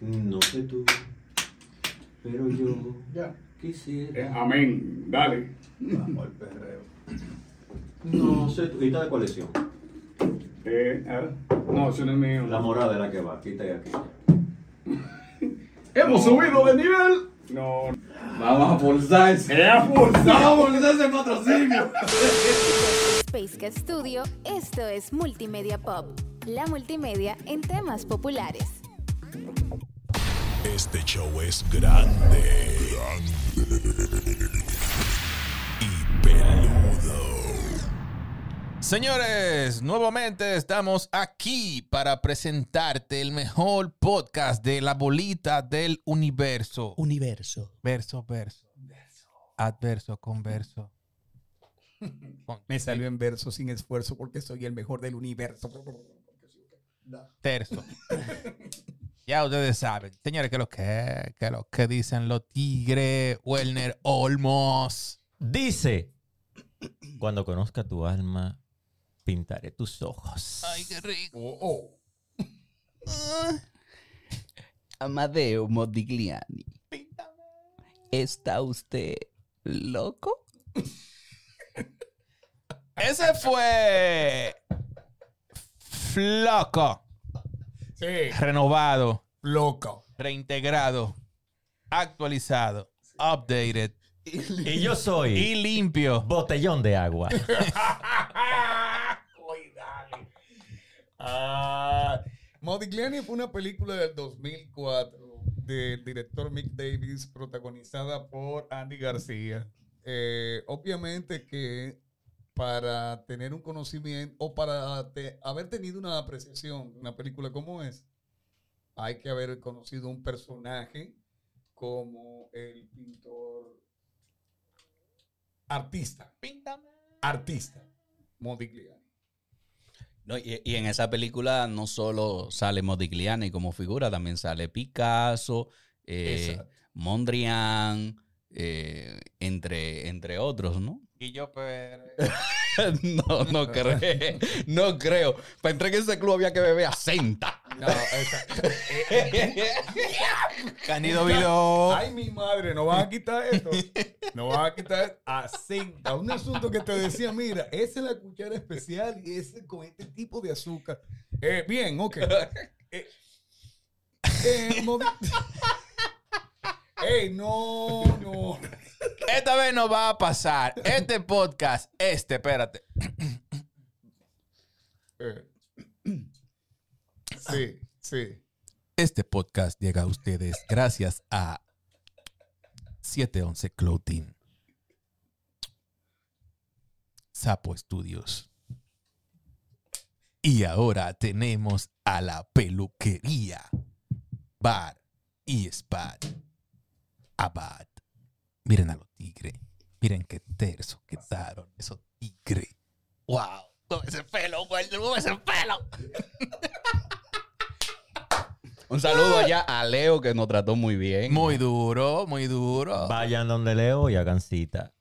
No sé tú, pero yo Ya. quisiera. Eh, amén. Dale. Vamos al perreo. No sé tú. ¿Y está de colección? Eh, no, eso no es mío. La morada es la que va. Quita y aquí. Hemos subido de nivel. No. Vamos a forzar ese. Vamos a forzar ese patrocinio. Space Cat Studio, esto es Multimedia Pop, la multimedia en temas populares. Show es grande. Grande. Y peludo. Señores, nuevamente estamos aquí para presentarte el mejor podcast de la bolita del universo. Universo. Verso, verso. Adverso, converso. Con- Me salió en verso sin esfuerzo porque soy el mejor del universo. Terzo. ya ustedes saben. Señores, ¿qué es lo que, qué es lo que dicen los tigres? Werner Olmos. Dice, cuando conozca tu alma, pintaré tus ojos. Ay, qué rico. Oh, Amadeo Modigliani. ¿Está usted loco? Ese fue Floco. Sí. Renovado. Loco. reintegrado, actualizado, updated Y yo soy y limpio. botellón de agua. Ah, Modigliani fue una película del 2004 del director Mick Davis protagonizada por Andy García. Eh, obviamente que para tener un conocimiento o para te- haber tenido una apreciación de una película como es, hay que haber conocido un personaje como el pintor artista. Artista. Modigliani. No, y, y en esa película no solo sale Modigliani como figura, también sale Picasso, eh. Mondrian, eh, entre, entre otros, ¿no? Y yo, pero. no, no creo. No creo. Para entrar en ese club había que beber asenta. No, esa- Canido Vilo. Ay, mi madre, no vas a quitar esto. No vas a quitar asenta. Un asunto que te decía, mira, esa es la cuchara especial y ese con este tipo de azúcar. Eh, bien, ok. Eh, eh, Ey, no, no. Esta vez no va a pasar. Este podcast, este, espérate. Sí, sí. Este podcast llega a ustedes gracias a 711 Clothing, Sapo Studios. Y ahora tenemos a la peluquería, bar y spa. Abad. Miren a los tigres. Miren qué terzo quedaron esos tigres. ¡Wow! Con ese pelo, güey. Con ese pelo. Un saludo allá a Leo que nos trató muy bien. Muy duro, muy duro. Vayan donde Leo y hagan cita.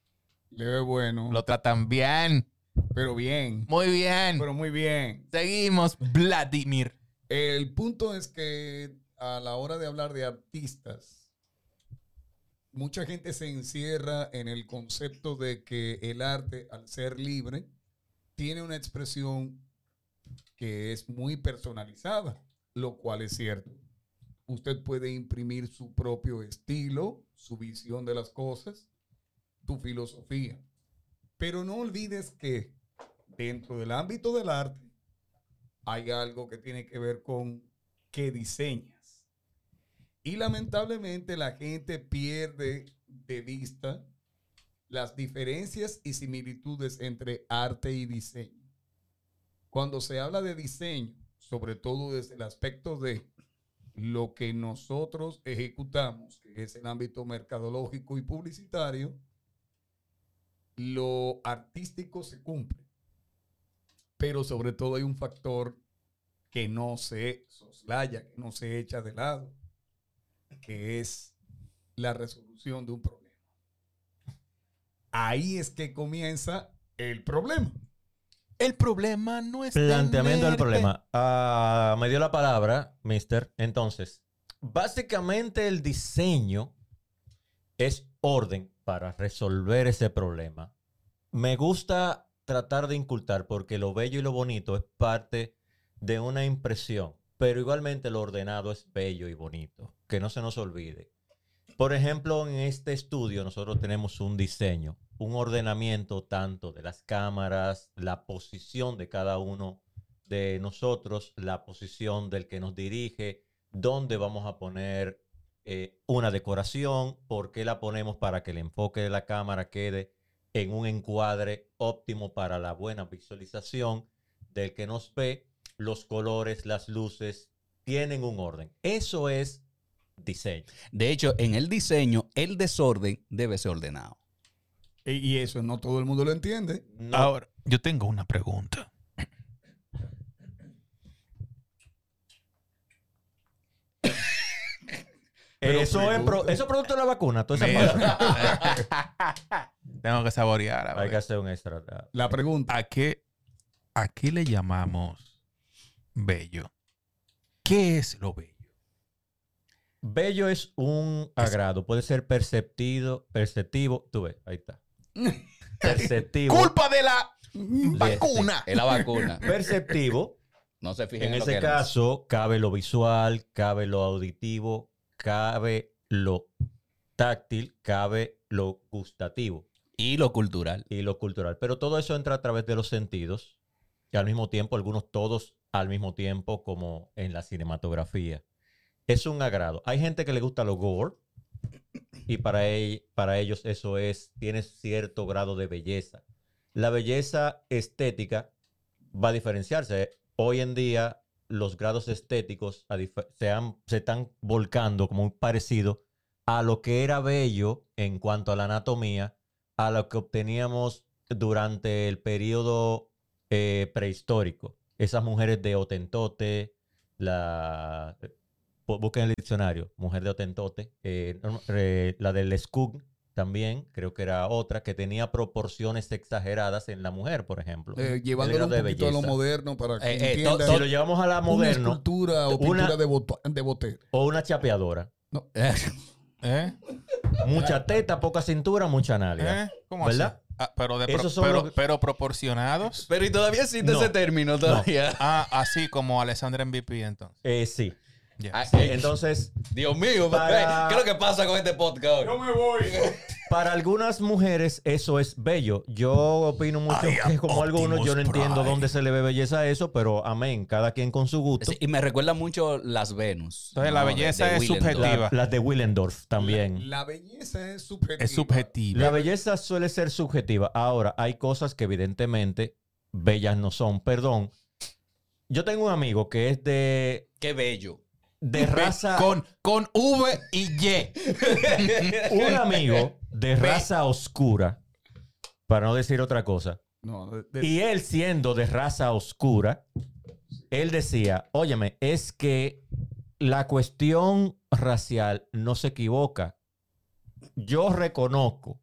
Le ve bueno. Lo tratan bien. Pero bien. Muy bien. Pero muy bien. Seguimos, Vladimir. El punto es que a la hora de hablar de artistas, mucha gente se encierra en el concepto de que el arte, al ser libre, tiene una expresión que es muy personalizada, lo cual es cierto. Usted puede imprimir su propio estilo, su visión de las cosas, tu filosofía. Pero no olvides que dentro del ámbito del arte hay algo que tiene que ver con qué diseñas. Y lamentablemente la gente pierde de vista las diferencias y similitudes entre arte y diseño. Cuando se habla de diseño, sobre todo desde el aspecto de lo que nosotros ejecutamos, que es el ámbito mercadológico y publicitario, lo artístico se cumple. Pero sobre todo hay un factor que no se soslaya, que no se echa de lado, que es la resolución de un problema. Ahí es que comienza el problema. El problema no es Planteamiento del problema. Ah, me dio la palabra, mister. Entonces, Básicamente el diseño es orden para resolver ese problema. Me gusta tratar de incultar porque lo bello y lo bonito es parte de una impresión, pero igualmente lo ordenado es bello y bonito, que no se nos olvide. Por ejemplo, en este estudio nosotros tenemos un diseño, un ordenamiento tanto de las cámaras, la posición de cada uno de nosotros, la posición del que nos dirige, dónde vamos a poner eh, una decoración, por qué la ponemos para que el enfoque de la cámara quede en un encuadre óptimo para la buena visualización del que nos ve, los colores, las luces, tienen un orden. Eso es diseño. De hecho, en el diseño, el desorden debe ser ordenado. Y y eso no todo el mundo lo entiende. No- Ahora, yo tengo una pregunta. eso, es pro- eso es producto de la vacuna, toda esa. Tengo que saborear. Hay que hacer un extra. La pregunta. ¿A qué, ¿A qué le llamamos bello? ¿Qué es lo bello? Bello es un agrado, puede ser perceptido, perceptivo. Tú ves, ahí está. Perceptivo. ¡Culpa de la vacuna! Es la vacuna. Perceptivo. No se fijen En en, lo ese que caso, cabe lo visual, cabe lo auditivo, cabe lo táctil, cabe lo gustativo Y lo cultural. y lo cultural. Pero todo eso entra a través de los sentidos y al mismo tiempo, algunos todos al mismo tiempo, como en la cinematografía. Es un agrado. Hay gente que le gusta lo gore y para, ell- para ellos eso es, tiene cierto grado de belleza. La belleza estética va a diferenciarse. Hoy en día los grados estéticos se están volcando como un parecido a lo que era bello en cuanto a la anatomía, a lo que obteníamos durante el periodo eh, prehistórico. Esas mujeres de Otentote, la... bu- Busquen el diccionario, mujer de Otentote, eh, eh, la del Skug también, creo que era otra, que tenía proporciones exageradas en la mujer, por ejemplo. Eh, El llevándolo un de poquito a lo moderno para que Eh, eh, entiendan Si lo llevamos a la una moderno, escultura o una- pintura de, boto- de botero. o una chapeadora, ¿Eh? mucha teta, poca cintura, mucha nalga. ¿Eh? ¿Cómo ¿Verdad? así? Ah, pero, de pro- pero, los- pero proporcionados. Pero y todavía existe No. ese término todavía. Ah, así como Alessandra MVP entonces. Eh, sí. Ah, Eh, Entonces, Dios mío, Para- ¿qué es lo que pasa con este podcast? hoy? me voy. Para algunas mujeres eso es bello. Yo opino mucho que como algunos yo no entiendo dónde se le ve belleza a eso, pero amén, cada quien con su gusto. Sí, y me recuerda mucho las Venus. Entonces, la belleza es Willendorf. subjetiva. La- las de Willendorf también. La belleza es subjetiva. Es subjetivo. La belleza suele ser subjetiva. Ahora, hay cosas que evidentemente bellas no son. Perdón. Yo tengo un amigo que es de, Qué bello. De raza... Con, con V y Y. Un amigo de raza oscura, para no decir otra cosa. No, de- de- Y él siendo de raza oscura, él decía, óyeme, es que la cuestión racial no se equivoca. Yo reconozco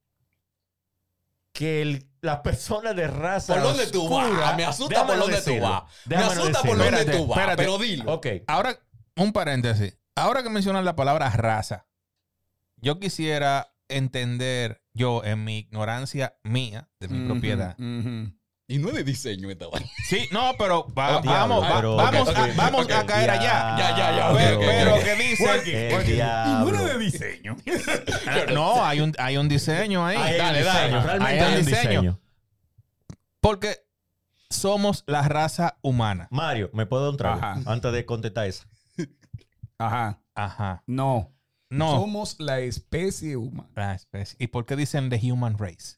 que el- las personas de raza ¿Por dónde tú oscura- vas? Me asusta por dónde tú decirlo, vas. Me asusta por decirlo. dónde Espérate, tú vas. espérate. Pero dilo. Ok, Ahora, un paréntesis. Ahora que mencionas la palabra raza, yo quisiera entender, yo en mi ignorancia mía, de mi propiedad. Y no es de diseño esta vaina. Sí, no, pero va- Oh, diablo, vamos, va- pero- vamos, a, vamos a caer allá. Ya, ya, ya, Pero, pero que dice... el diablo. diseño. No, hay un, hay un diseño ahí. Hay un dale, diseño, dale. realmente hay un diseño. Porque somos la raza humana. Mario, ¿me puedo dar un trago? Ajá. Antes de contestar eso. Ajá. Ajá. No. No. Somos la especie humana. La especie. ¿Y por qué dicen the human race?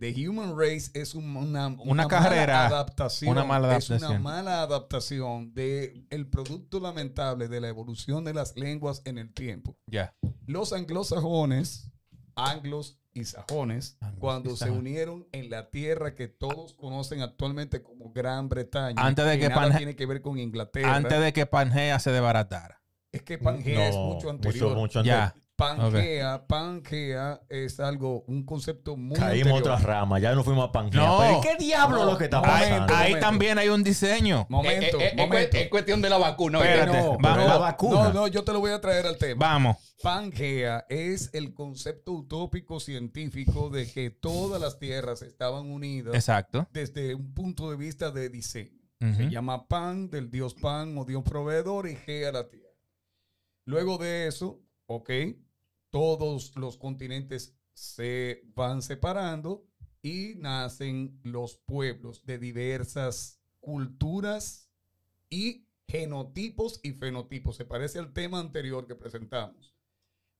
The Human Race es un- una, Una carrera, mala adaptación. una mala Es una adaptación. mala adaptación del el producto lamentable de la evolución de las lenguas en el tiempo. Ya. Los anglosajones, anglos y sajones, Anglos y cuando se sajones. unieron en la tierra que todos conocen actualmente como Gran Bretaña, Antes de que nada tiene que ver con Inglaterra, Antes de que Pangea se desbaratara. Es que Pangea es mucho anterior. Mucho, mucho Ya. Pangea, Pangea es algo, un concepto muy Caímos anterior. otra rama, ya no fuimos a Pangea. No. Pero ¿qué diablo No, lo que está momento, pasando? Ahí momento. también hay un diseño. Momento, Eh, eh, eh, momento. Es, es cuestión de la vacuna. Espérate, vamos. La vacuna. No, no, yo te lo voy a traer al tema. Vamos. Pangea es el concepto utópico científico de que todas las tierras estaban unidas Exacto. desde un punto de vista de diseño. Se llama Pan, del dios Pan o dios proveedor, y Gea la tierra. Luego de eso, ok, todos los continentes se van separando y nacen los pueblos de diversas culturas y genotipos y fenotipos. Se parece al tema anterior que presentamos.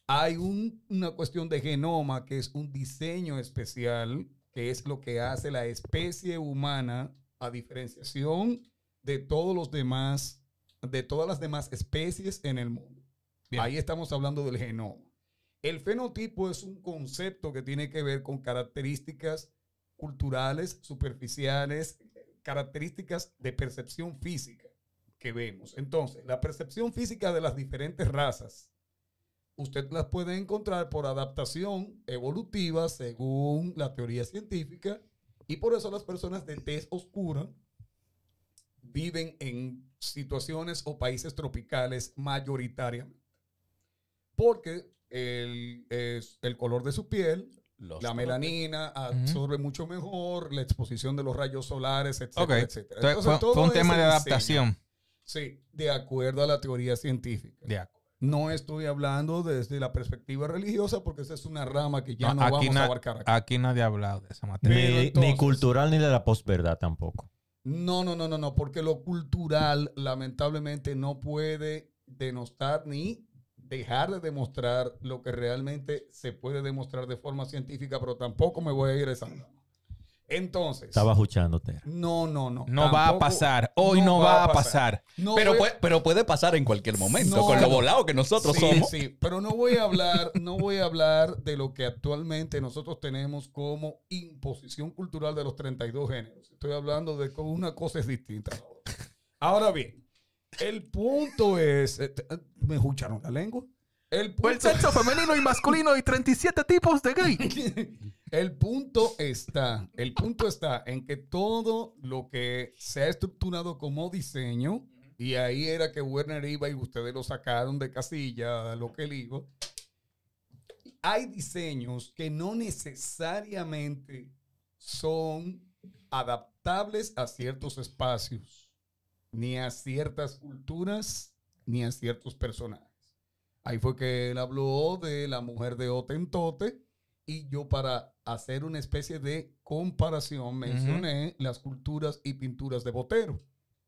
Hay un- una cuestión de genoma que es un diseño especial, que es lo que hace la especie humana a diferenciación de todos los demás, de todas las demás especies en el mundo. Ahí estamos hablando del genoma. El fenotipo es un concepto que tiene que ver con características culturales, superficiales, características de percepción física que vemos. Entonces, la percepción física de las diferentes razas, usted las puede encontrar por adaptación evolutiva según la teoría científica y por eso las personas de tez oscura viven en situaciones o países tropicales mayoritariamente. Porque el, es el color de su piel, Los la melanina absorbe mucho mejor, la exposición de los rayos solares, etcétera, etcétera. Entonces, Entonces, fue, todo fue un tema de diseño, adaptación. Sí, de acuerdo a la teoría científica. De acuerdo. No estoy hablando desde la perspectiva religiosa porque esa es una rama que ya no, vamos na- a abarcar aquí. aquí nadie ha hablado de esa materia. Ni, entonces- ni cultural ni de la posverdad tampoco. No, no, no, no, no, porque lo cultural lamentablemente no puede denostar ni dejar de demostrar lo que realmente se puede demostrar de forma científica, pero tampoco me voy a ir a esa. Entonces, Estaba escuchándote. no, no, no. No va a pasar. Hoy no, va, a pasar. No Pero, voy- puede, pero puede pasar en cualquier momento, No. con lo volado que nosotros sí, somos. Sí, pero no voy a hablar, no voy a hablar de lo que actualmente nosotros tenemos como imposición cultural de los 32 géneros. Estoy hablando de que una cosa es distinta. a la otra. Ahora bien, el punto es, eh, eh, ¿me escucharon la lengua? El punto, femenino y masculino y 37 tipos de gay. el punto está, el punto está en que todo lo que se ha estructurado como diseño, y ahí era que Werner iba y ustedes lo sacaron de casilla, lo que iba. Hay diseños que no necesariamente son adaptables a ciertos espacios, ni a ciertas culturas, ni a ciertos personajes. Ahí fue que él habló de la mujer de Otentote y yo para hacer una especie de comparación mencioné las culturas y pinturas de Botero,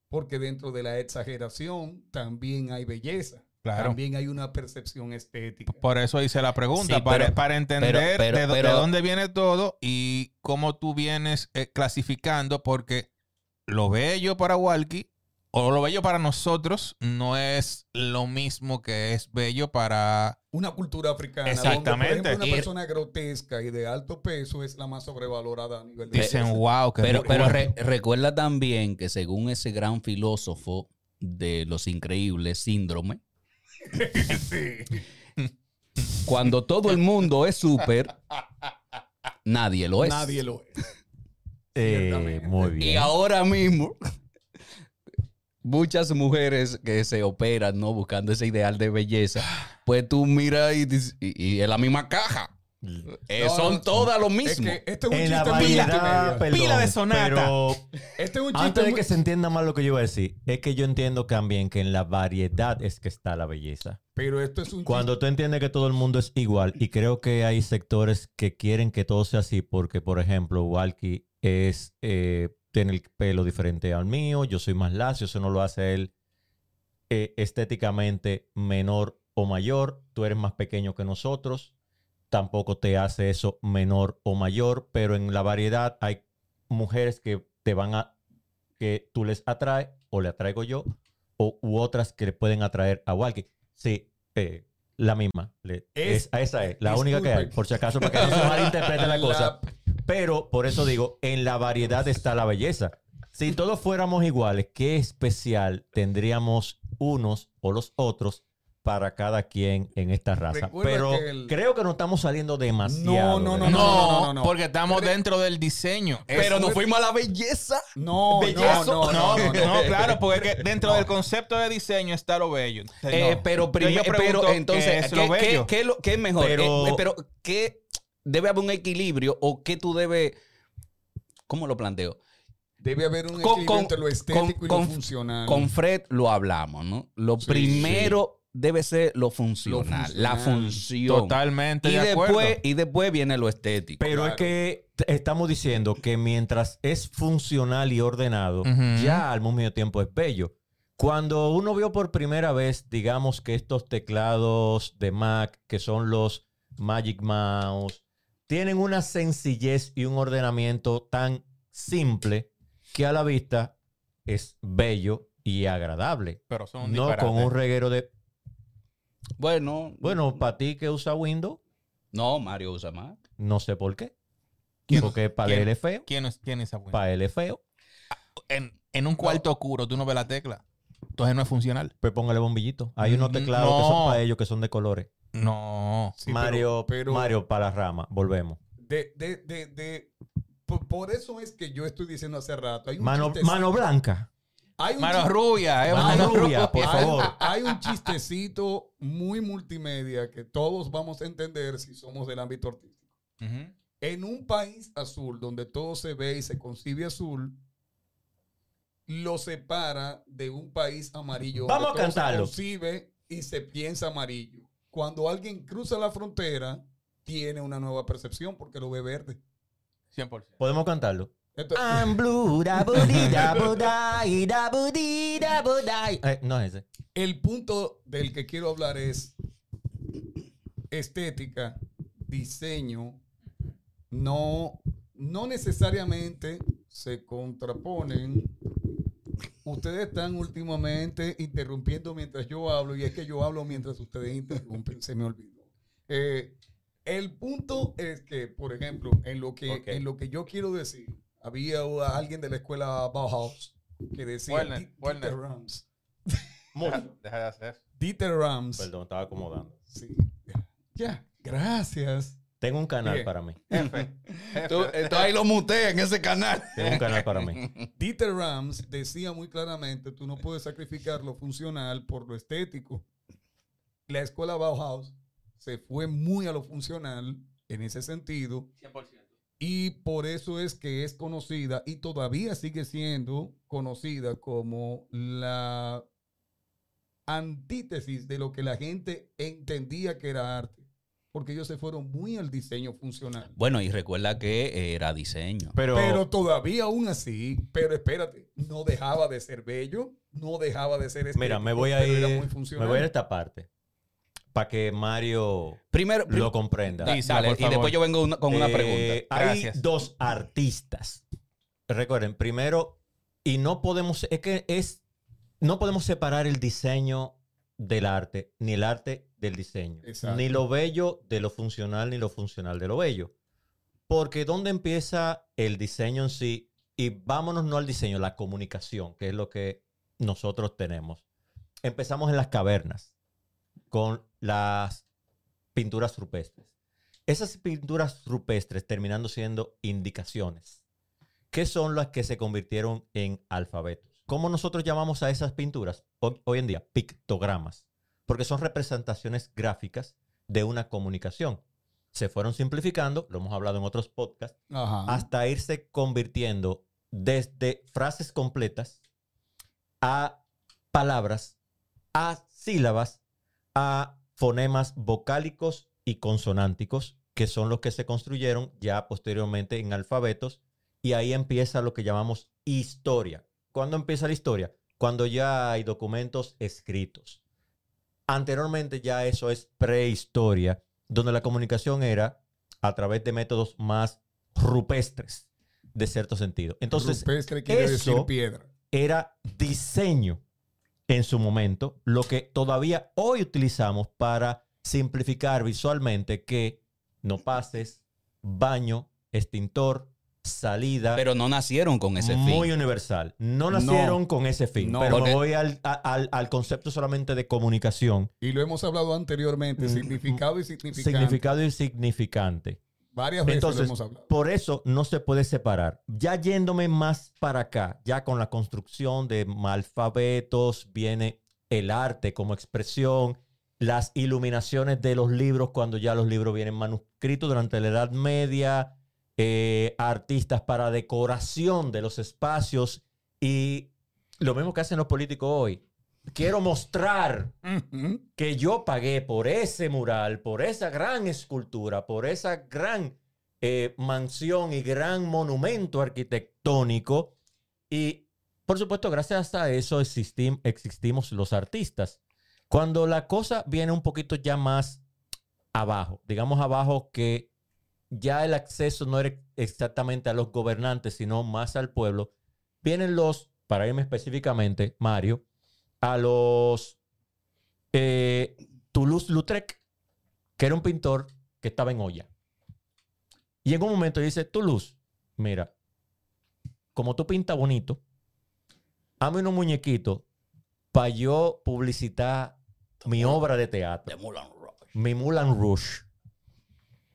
porque dentro de la exageración también hay belleza, Claro. también hay una percepción estética. Por eso hice la pregunta, Sí, para, pero- para entender pero- pero- de, dónde viene todo y cómo tú vienes eh, clasificando, porque lo bello para Walkie o lo bello para nosotros no es lo mismo que es bello para... Una cultura africana. Exactamente. Donde, por ejemplo, una Y- persona grotesca y de alto peso es la más sobrevalorada a nivel de Dicen, wow, que Pero, pero re- recuerda también que según ese gran filósofo de los increíbles, síndrome, cuando todo el mundo es súper, nadie lo es. Nadie lo es. Eh, muy Y bien. ahora mismo, muchas mujeres que se operan, ¿no? Buscando ese ideal de belleza, pues tú miras y, dices- y- y es la misma caja. Eh, No, son no, todas lo Es mismo. que este es un En la chiste variedad, perdón, Pila de sonata. Pero Este es un chiste antes de muy- que se entienda mal lo que yo iba a decir, es que yo entiendo también que en la variedad es que está la belleza. Pero esto es un Cuando tú entiendes que todo el mundo es igual, y creo que hay sectores que quieren que todo sea así, porque, por ejemplo, Walkie es, eh, tiene el pelo diferente al mío, yo soy más lacio, eso no lo hace él eh, estéticamente menor o mayor, tú eres más pequeño que nosotros, tampoco te hace eso menor o mayor, pero en la variedad hay mujeres que te van a, que tú les atrae o le atraigo yo, o, u otras que le pueden atraer a Walkie. Sí, eh, la misma. Es- es, esa es, la única que hay, por si acaso, para que no se malinterprete La- cosa. Pero por eso digo, en la variedad está la belleza. Si todos fuéramos iguales, ¿qué especial tendríamos unos o los otros para cada quien en esta raza. Recuerda Pero que el- creo que nos estamos saliendo demasiado. No, no, no, No, no, no. porque estamos dentro del diseño. Pero nos fuimos a la belleza. No, Belleza. no, no, no, no, no. No, claro, porque es que dentro del concepto de diseño está lo bello. Eh, No. pero primero, pero entonces, ¿qué es ¿qué, lo bello? qué es qué es mejor? Pero- Eh, pero ¿qué debe haber un equilibrio o qué tú debes, cómo lo planteo? Debe haber un Con- equilibrio con- entre lo estético y con- lo funcional. Con Fred lo hablamos, ¿no? Lo Sí, primero debe ser lo funcional, la funcional. función. Totalmente Y de acuerdo. después, y después viene lo estético. Pero es que estamos diciendo que mientras es funcional y ordenado, ya al mismo tiempo es bello. Cuando uno vio por primera vez, digamos que estos teclados de Mac, que son los Magic Mouse, tienen una sencillez y un ordenamiento tan simple que a la vista es bello y agradable. Pero son No con un reguero de... bueno, Bueno, para ti que usa Windows, no, Mario usa más. no sé por qué. ¿Quién- Porque para él es feo. ¿Quién es, quién buena? Para él es feo. En, en un cuarto oscuro tú no ves la tecla. Entonces no es funcional. Pues póngale bombillito. Hay unos Mm, teclados que son para ellos que son de colores. No. Sí, Mario, pero Mario para la rama. Volvemos. de, de, de, de- por, por eso es que yo estoy diciendo hace rato. Hay un Mano, mano blanca. Hay un Mano rubia, eh. Mano Mano rubia, por hay- favor. Hay un chistecito muy multimedia que todos vamos a entender si somos del ámbito artístico. En un país azul donde todo se ve y se concibe azul, lo separa de un país amarillo. donde Vamos a todo cantarlo. Se concibe y se piensa amarillo. Cuando alguien cruza la frontera, tiene una nueva percepción porque lo ve verde. 100%. Podemos cantarlo. Entonces, I'm blue, da budi, da budai, da budi, da budai. Eh, no es ese. el punto del que quiero hablar es estética, diseño, no, no necesariamente se contraponen. Ustedes están últimamente interrumpiendo mientras yo hablo y es que yo hablo mientras ustedes interrumpen, se me olvidó. Eh, el punto es que, por ejemplo, en lo que, en lo que yo quiero decir, había alguien de la escuela Bauhaus que decía Werner, "Di- Werner. Dieter Rams. Deja, deja de hacer. Dieter Rams. Perdón, estaba acomodando. Sí. Ya, gracias. Tengo un canal Bien. para mí. Jefe. Tú, tú ahí lo muteas en ese canal. Tengo un canal para mí. Dieter Rams decía muy claramente, tú no puedes sacrificar lo funcional por lo estético. La escuela Bauhaus se fue muy a lo funcional en ese sentido 100%. y por eso es que es conocida y todavía sigue siendo conocida como la antítesis de lo que la gente entendía que era arte. Porque ellos se fueron muy al diseño funcional. Bueno, y recuerda que era diseño. Pero, Pero todavía aún así, pero espérate, no dejaba de ser bello, no dejaba de ser estético, mira, me voy a ir. Me voy a ir a esta parte. Para que Mario Primero, prim- lo comprenda. da- dale, y después yo vengo una- con una Eh, pregunta. Hay Gracias. dos artistas. Recuerden, primero, y no podemos, es que es, no podemos separar el diseño del arte, ni el arte del diseño. Exacto. Ni lo bello de lo funcional, ni lo funcional de lo bello. Porque ¿dónde empieza el diseño en sí? Y vámonos no al diseño, la comunicación, que es lo que nosotros tenemos. Empezamos en las cavernas con las pinturas rupestres. Esas pinturas rupestres terminando siendo indicaciones, que son las que se convirtieron en alfabetos. ¿Cómo nosotros llamamos a esas pinturas? Hoy, hoy en día, pictogramas, porque son representaciones gráficas de una comunicación. Se fueron simplificando, lo hemos hablado en otros podcasts, Ajá. hasta irse convirtiendo desde frases completas a palabras, a sílabas, a fonemas vocálicos y consonánticos, que son los que se construyeron ya posteriormente en alfabetos, y ahí empieza lo que llamamos historia. ¿Cuándo empieza la historia? Cuando ya hay documentos escritos. Anteriormente ya eso es prehistoria, donde la comunicación era a través de métodos más rupestres, de cierto sentido. Entonces, Rupestre quiere decir eso- piedra. era diseño en su momento, lo que todavía hoy utilizamos para simplificar visualmente que no pases, baño, extintor, salida Pero no nacieron con ese muy fin. universal. No nacieron con ese fin, No, pero me voy al, al- al concepto solamente de comunicación, Y lo hemos hablado anteriormente, Mm, significado y significante. significado y significante. Varias veces lo hemos hablado. por eso no se puede separar. Ya yéndome más para acá, ya con la construcción de alfabetos, viene el arte como expresión, las iluminaciones de los libros cuando ya los libros vienen manuscritos durante la Edad Media, eh, artistas para decoración de los espacios y lo mismo que hacen los políticos hoy. Quiero mostrar que yo pagué por ese mural, por esa gran escultura, por esa gran eh, mansión y gran monumento arquitectónico. Y por supuesto, gracias a eso existim- existimos los artistas. Cuando la cosa viene un poquito ya más abajo, digamos abajo que ya el acceso no era exactamente a los gobernantes, sino más al pueblo, vienen los, para irme específicamente, Mario, a los eh, Toulouse-Lautrec, que era un pintor que estaba en olla. Y en un momento dice, Toulouse, mira, como tú pintas bonito, hazme unos muñequitos para yo publicitar mi obra de teatro, mi Moulin Rouge.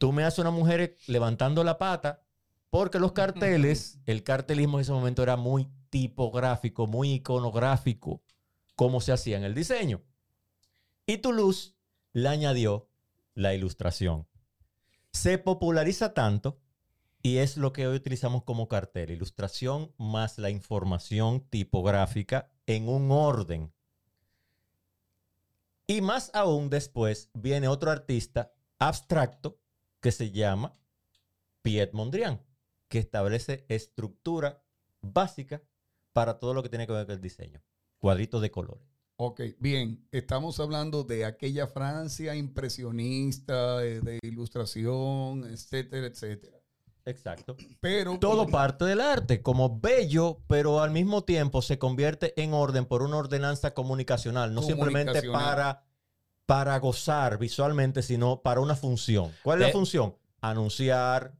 Tú me haces una mujer levantando la pata, porque los carteles, el cartelismo en ese momento era muy tipográfico, muy iconográfico, como se hacía en el diseño. Y Toulouse le añadió la ilustración. Se populariza tanto y es lo que hoy utilizamos como cartel, ilustración más la información tipográfica en un orden. Y más aún después viene otro artista abstracto que se llama Piet Mondrian, que establece estructura básica para todo lo que tiene que ver con el diseño. Cuadritos de colores. Ok, bien. Estamos hablando de aquella Francia impresionista, eh, de ilustración, etcétera, etcétera. Exacto. Pero Todo parte del arte, como bello, pero al mismo tiempo se convierte en orden por una ordenanza comunicacional, no simplemente para, para gozar visualmente, sino para una función. ¿Cuál es la función? Anunciar,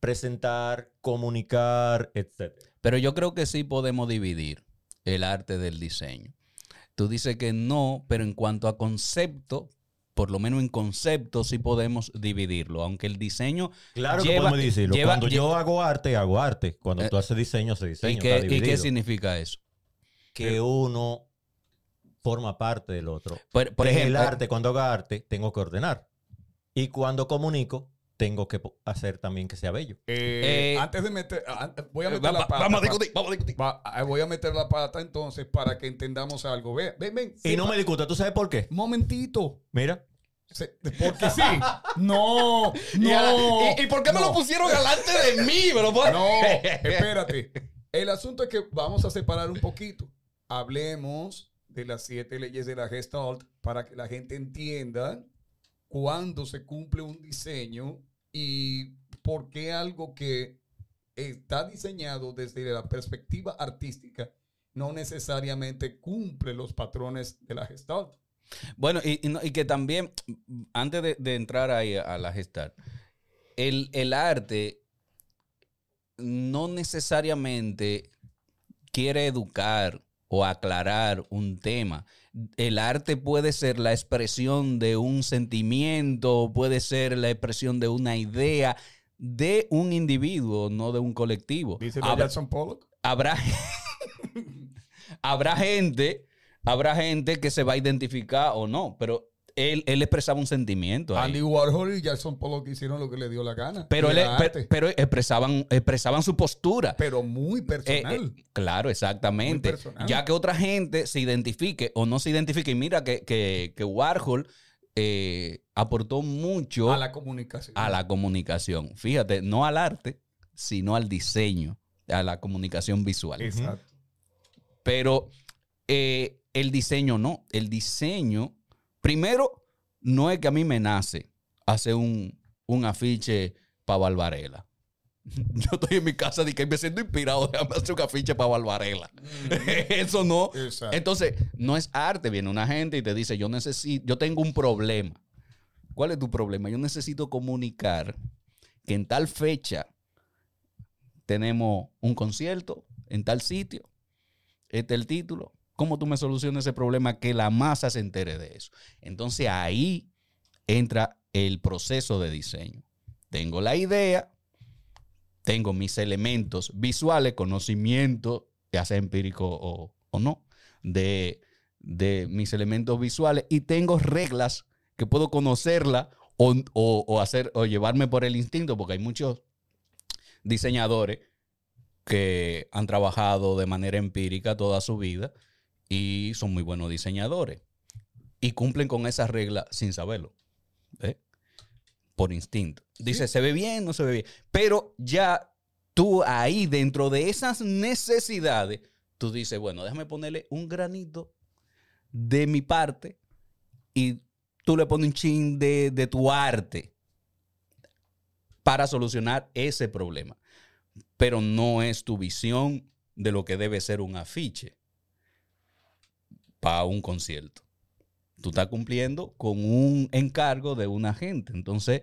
presentar, comunicar, etc. Pero yo creo que sí podemos dividir el arte del diseño. Tú dices que no, pero en cuanto a concepto, por lo menos en concepto sí podemos dividirlo, aunque el diseño... Claro que Lleva- podemos decirlo. lleva- Cuando yo hago arte, hago arte. Cuando Eh, tú haces diseño, haces diseño. ¿Y está qué, y qué dividido. significa eso? Que uno forma parte del otro. Por, por en ejemplo, el arte, cuando hago arte, tengo que ordenar. Y cuando comunico, tengo que hacer también que sea bello. eh, Eh, antes de meter, ah, voy a eh, meter va- la pata. vamos a discutir, vamos a discutir. va- ah, voy a meter la pata entonces para que entendamos algo. Ven, ven, ven. y Sí, no me discuta, ¿tú sabes por qué? Momentito. Mira, porque sí. No, no. ¿Y, por qué me lo pusieron delante de mí? ¿Me lo puedo- No, espérate. El asunto es que vamos a separar un poquito. Hablemos las siete leyes de la Gestalt para que la gente entienda cuándo se cumple un diseño y por qué algo que está diseñado desde la perspectiva artística no necesariamente cumple los patrones de la Gestalt. Bueno, y, que también, antes de, entrar ahí a, la gestar, el, el arte no necesariamente quiere educar o aclarar un tema. El arte puede ser la expresión de un sentimiento, puede ser la expresión de una idea de un individuo, no de un colectivo. Dice Habrá- Jackson Pollock. habrá, habrá gente, habrá gente que se va a identificar o no, pero él, él expresaba un sentimiento. ahí. Andy Warhol y Jackson Pollock hicieron lo que le dio la gana. pero, él- pero expresaban, expresaban su postura. pero muy Eh, personal. eh, claro, exactamente. Muy personal. Ya que otra gente se identifique o no se identifique. Y mira que, que, que Warhol eh, aportó mucho a la comunicación. a la comunicación. Fíjate, no al arte, sino al diseño, a la comunicación visual. Exacto. Pero eh, el diseño no. El diseño, primero, no es que a mí me nace hacer un, un afiche para Barbarella. Yo estoy en mi casa y que me siento inspirado de hacer un afiche para Barbarella. Eso no. Exacto. Entonces, no es arte. Viene una gente y te dice, yo necesito, yo tengo un problema. ¿Cuál es tu problema? Yo necesito comunicar que en tal fecha tenemos un concierto en tal sitio, este es el título. ¿Cómo tú me solucionas ese problema que la masa se entere de eso? Entonces ahí entra el proceso de diseño. Tengo la idea, tengo mis elementos visuales, conocimiento, ya sea empírico o, no, de, de mis elementos visuales y tengo reglas que puedo conocerla o- o hacer o llevarme por el instinto, porque hay muchos diseñadores que han trabajado de manera empírica toda su vida y son muy buenos diseñadores y cumplen con esas reglas sin saberlo. ¿eh? Por instinto. Dice, se ve bien, no se ve bien. Pero ya tú ahí, dentro de esas necesidades, tú dices, bueno, déjame ponerle un granito de mi parte y tú le pones un chin de, de tu arte para solucionar ese problema. Pero no es tu visión de lo que debe ser un afiche para un concierto. Tú estás cumpliendo con un encargo de una gente. Entonces,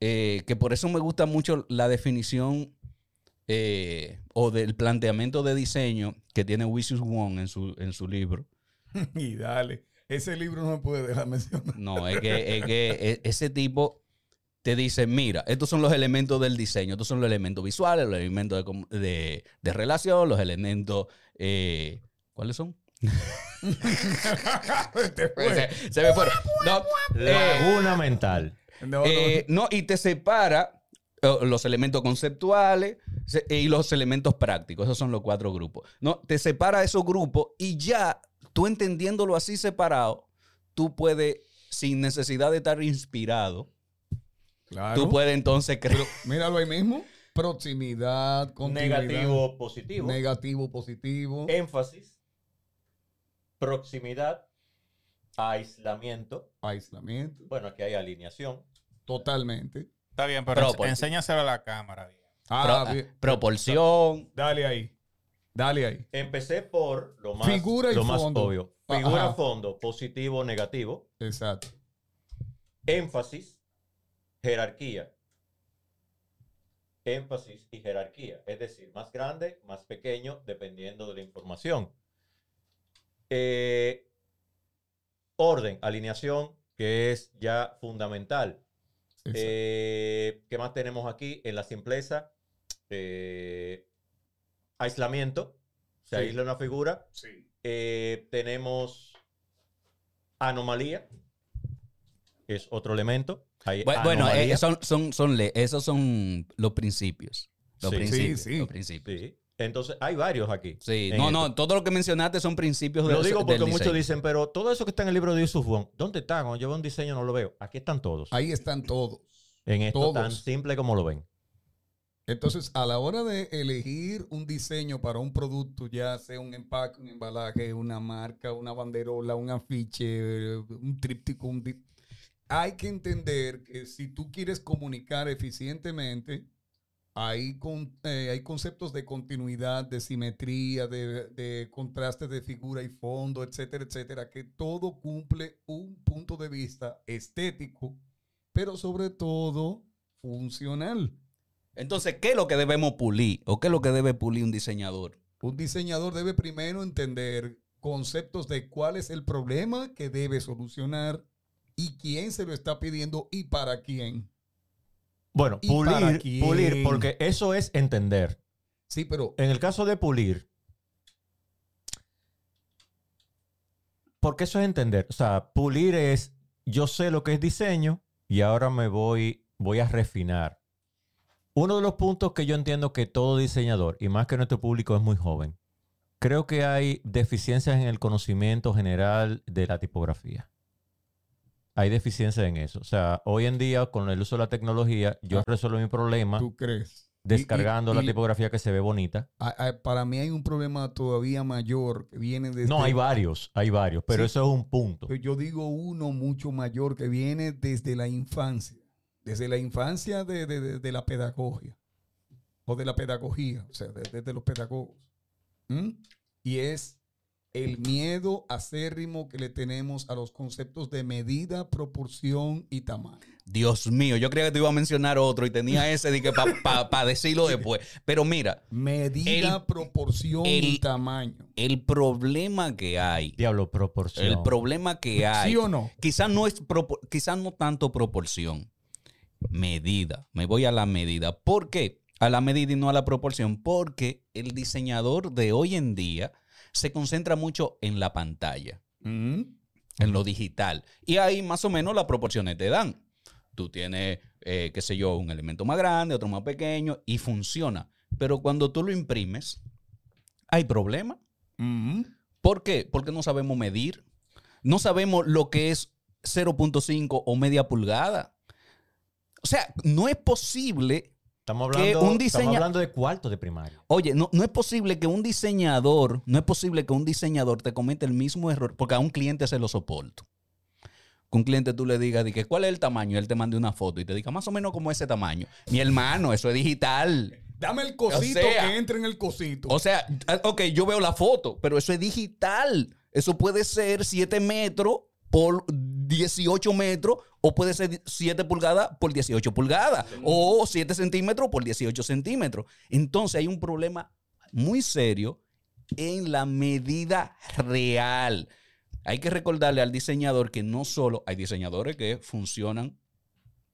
eh, que por eso me gusta mucho la definición eh, o del planteamiento de diseño que tiene Wisius Wong en su, en su libro. Y dale. Ese libro no me puede dejar mencionar. No, es que, es que e- ese tipo te dice, mira, estos son los elementos del diseño, estos son los elementos visuales, los elementos de, de- de relación, los elementos... eh, ¿Cuáles son? Se, se me fueron. No, eh, mental. No, eh, no, y te separa eh, los elementos conceptuales y los elementos prácticos. Esos son los cuatro grupos. No, te separa esos grupos y ya tú entendiéndolo así separado, tú puedes, sin necesidad de estar inspirado, claro. tú puedes entonces creer. Míralo ahí mismo. Proximidad, continuidad. Negativo, positivo. Negativo, positivo. énfasis, proximidad, aislamiento. Aislamiento. Bueno, aquí hay alineación. Totalmente. Está bien, pero Propor- enséñaselo a la cámara. bien. Ah, pro- bien. proporción. Dale ahí. Dale ahí. Empecé por lo más, Figura y lo más fondo. obvio. Ajá. Figura, fondo, positivo, negativo. Exacto. Énfasis, jerarquía. Énfasis y jerarquía. Es decir, más grande, más pequeño, dependiendo de la información. Eh, orden, alineación, que es ya fundamental. Eh, ¿Qué más tenemos aquí? En la simpleza, eh, aislamiento, se Sí. aísla una figura. sí. Eh, tenemos anomalía, es otro elemento. Hay Bueno, eh, son, son, esos son los principios. Los Sí. principios. Sí, sí. Los principios. Entonces, hay varios aquí. Sí, no, esto. no, todo lo que mencionaste son principios de Lo digo porque muchos diseño. dicen, pero todo eso que está en el libro de Yusuf Wong, ¿dónde está? Cuando yo veo un diseño no lo veo. Aquí están todos. Ahí están todos. en esto todos. tan simple como lo ven. Entonces, a la hora de elegir un diseño para un producto, ya sea un empaque, un embalaje, una marca, una banderola, un afiche, un tríptico, un hay que entender que si tú quieres comunicar eficientemente, hay, con- eh, hay conceptos de continuidad, de simetría, de, de contraste de figura y fondo, etcétera, etcétera, que todo cumple un punto de vista estético, pero sobre todo funcional. Entonces, ¿qué es lo que debemos pulir? ¿O qué es lo que debe pulir un diseñador? Un diseñador debe primero entender conceptos de cuál es el problema que debe solucionar y quién se lo está pidiendo y para quién. Bueno, ¿Y para pulir, quién? pulir, porque eso es entender. Sí, pero En el caso de pulir, porque eso es entender. O sea, pulir es, yo sé lo que es diseño y ahora me voy, voy a refinar. Uno de los puntos que yo entiendo que todo diseñador, y más que nuestro público es muy joven, creo que hay deficiencias en el conocimiento general de la tipografía. Hay deficiencias en eso. O sea, hoy en día, con el uso de la tecnología, yo Ah. resuelvo mi problema tú crees. descargando Y- y- la y- tipografía que se ve bonita. a- a- para mí hay un problema todavía mayor que viene desde... No, hay varios, hay varios, pero Sí. eso es un punto. Yo digo uno mucho mayor que viene desde la infancia. Desde la infancia de, de- de- de la pedagogía. O de la pedagogía, o sea, de- desde los pedagogos. ¿Mm? Y es el miedo acérrimo que le tenemos a los conceptos de medida, proporción y tamaño. Dios mío, yo creía que te iba a mencionar otro y tenía ese de que para decirlo después. Pero mira, Medida, El- proporción y el- tamaño. el problema que hay, Diablo, proporción. el problema que hay, ¿Sí o no? quizás no es quizás no tanto proporción, medida. Me voy a la medida. ¿Por qué? A la medida y no a la proporción. Porque el diseñador de hoy en día se concentra mucho en la pantalla, Mm. en lo digital. Y ahí más o menos las proporciones te dan. Tú tienes, eh, qué sé yo, un elemento más grande, otro más pequeño y funciona. Pero cuando tú lo imprimes, hay problema. Mm. ¿Por qué? Porque no sabemos medir. No sabemos lo que es 0.5 o media pulgada. O sea, no es posible. Estamos hablando, un diseña- estamos hablando de cuartos de primaria. Oye, no, no es posible que un diseñador, no es posible que un diseñador te cometa el mismo error, porque a un cliente se lo soporto. Que un cliente tú le digas, di que, ¿cuál es el tamaño? Él te mande una foto y te diga, más o menos como ese tamaño. Mi hermano, eso es digital. Dame el cosito O sea- que entre en el cosito. O sea, ah, ok, yo veo la foto, pero eso es digital. Eso puede ser 7 metros por 18 metros o puede ser 7 pulgadas por 18 pulgadas o 7 centímetros por 18 centímetros. Entonces hay un problema muy serio en la medida real. Hay que recordarle al diseñador que no solo hay diseñadores que funcionan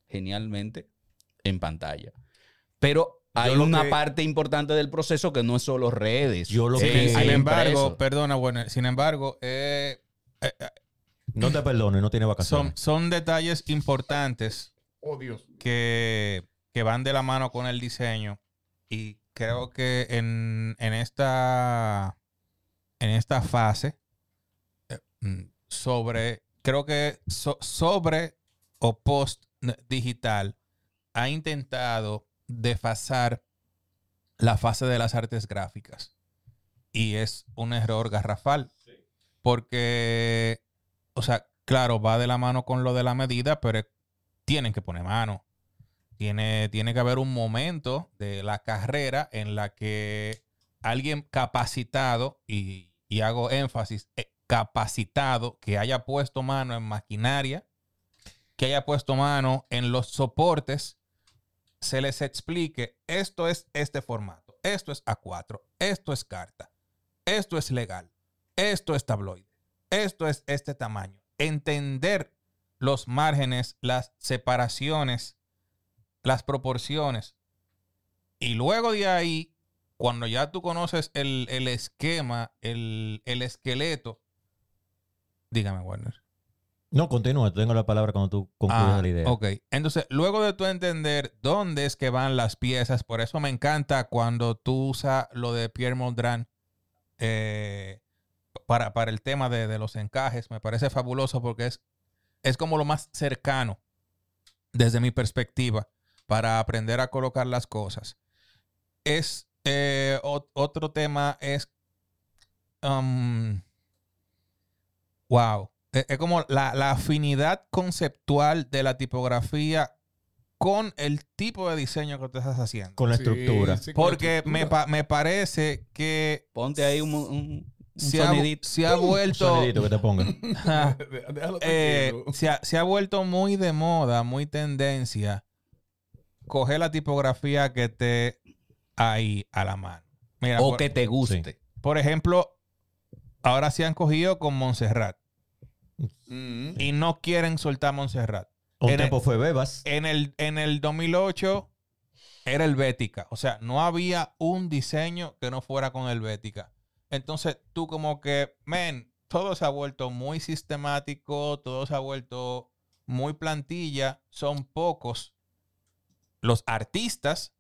genialmente en pantalla, pero hay una que- parte importante del proceso que no es solo redes. Yo lo Eh, que- Sin, embargo, impreso. perdona, bueno, sin embargo, eh, eh, eh, No te perdono y no tiene son, vacaciones. son detalles importantes oh, Dios. que, que van de la mano con el diseño y creo que en, en esta en esta fase eh, mm, sobre creo que so- sobre o post digital ha intentado desfasar la fase de las artes gráficas y es un error garrafal porque o sea claro va de la mano con lo de la medida pero tienen que poner mano. Tiene, tiene que haber un momento de la carrera en la que alguien capacitado, y, y hago énfasis, eh, capacitado, que haya puesto mano en maquinaria, que haya puesto mano en los soportes, se les explique, esto es este formato, esto es A4, esto es carta, esto es legal, esto es tabloide, esto es este tamaño. Entender los márgenes, las separaciones, las proporciones. Y luego de ahí, cuando ya tú conoces el, el esquema, el, el esqueleto, dígame, Warner. No, continúa. Tengo la palabra cuando tú concluyas Ah, la idea. Ok, entonces luego de tú entender dónde es que van las piezas, por eso me encanta cuando tú usas lo de Pierre Mondrian eh, para, para el tema de, de los encajes, me parece fabuloso porque es, es como lo más cercano desde mi perspectiva para aprender a colocar las cosas. Es eh, ot- otro tema es um, wow. Es, es como la, la afinidad conceptual de la tipografía con el tipo de diseño que tú estás haciendo. Con la Sí, estructura. sí, con la Porque me, estructura. pa- me parece que Ponte ahí un se ha, se vuelto sonidito que te ponga. Déjalo eh, se, ha, se ha vuelto muy de moda, muy tendencia, coger la tipografía que esté ahí a la mano. Mira, o por, que te guste. por ejemplo, ahora se han cogido con Montserrat Mm. y no quieren soltar Montserrat. Un En el- tiempo fue Bebas. En el, en el 2008 era Helvética. O sea, no había un diseño que no fuera con Helvética. Entonces tú como que, men, todo se ha vuelto muy sistemático, todo se ha vuelto muy plantilla. Son pocos los artistas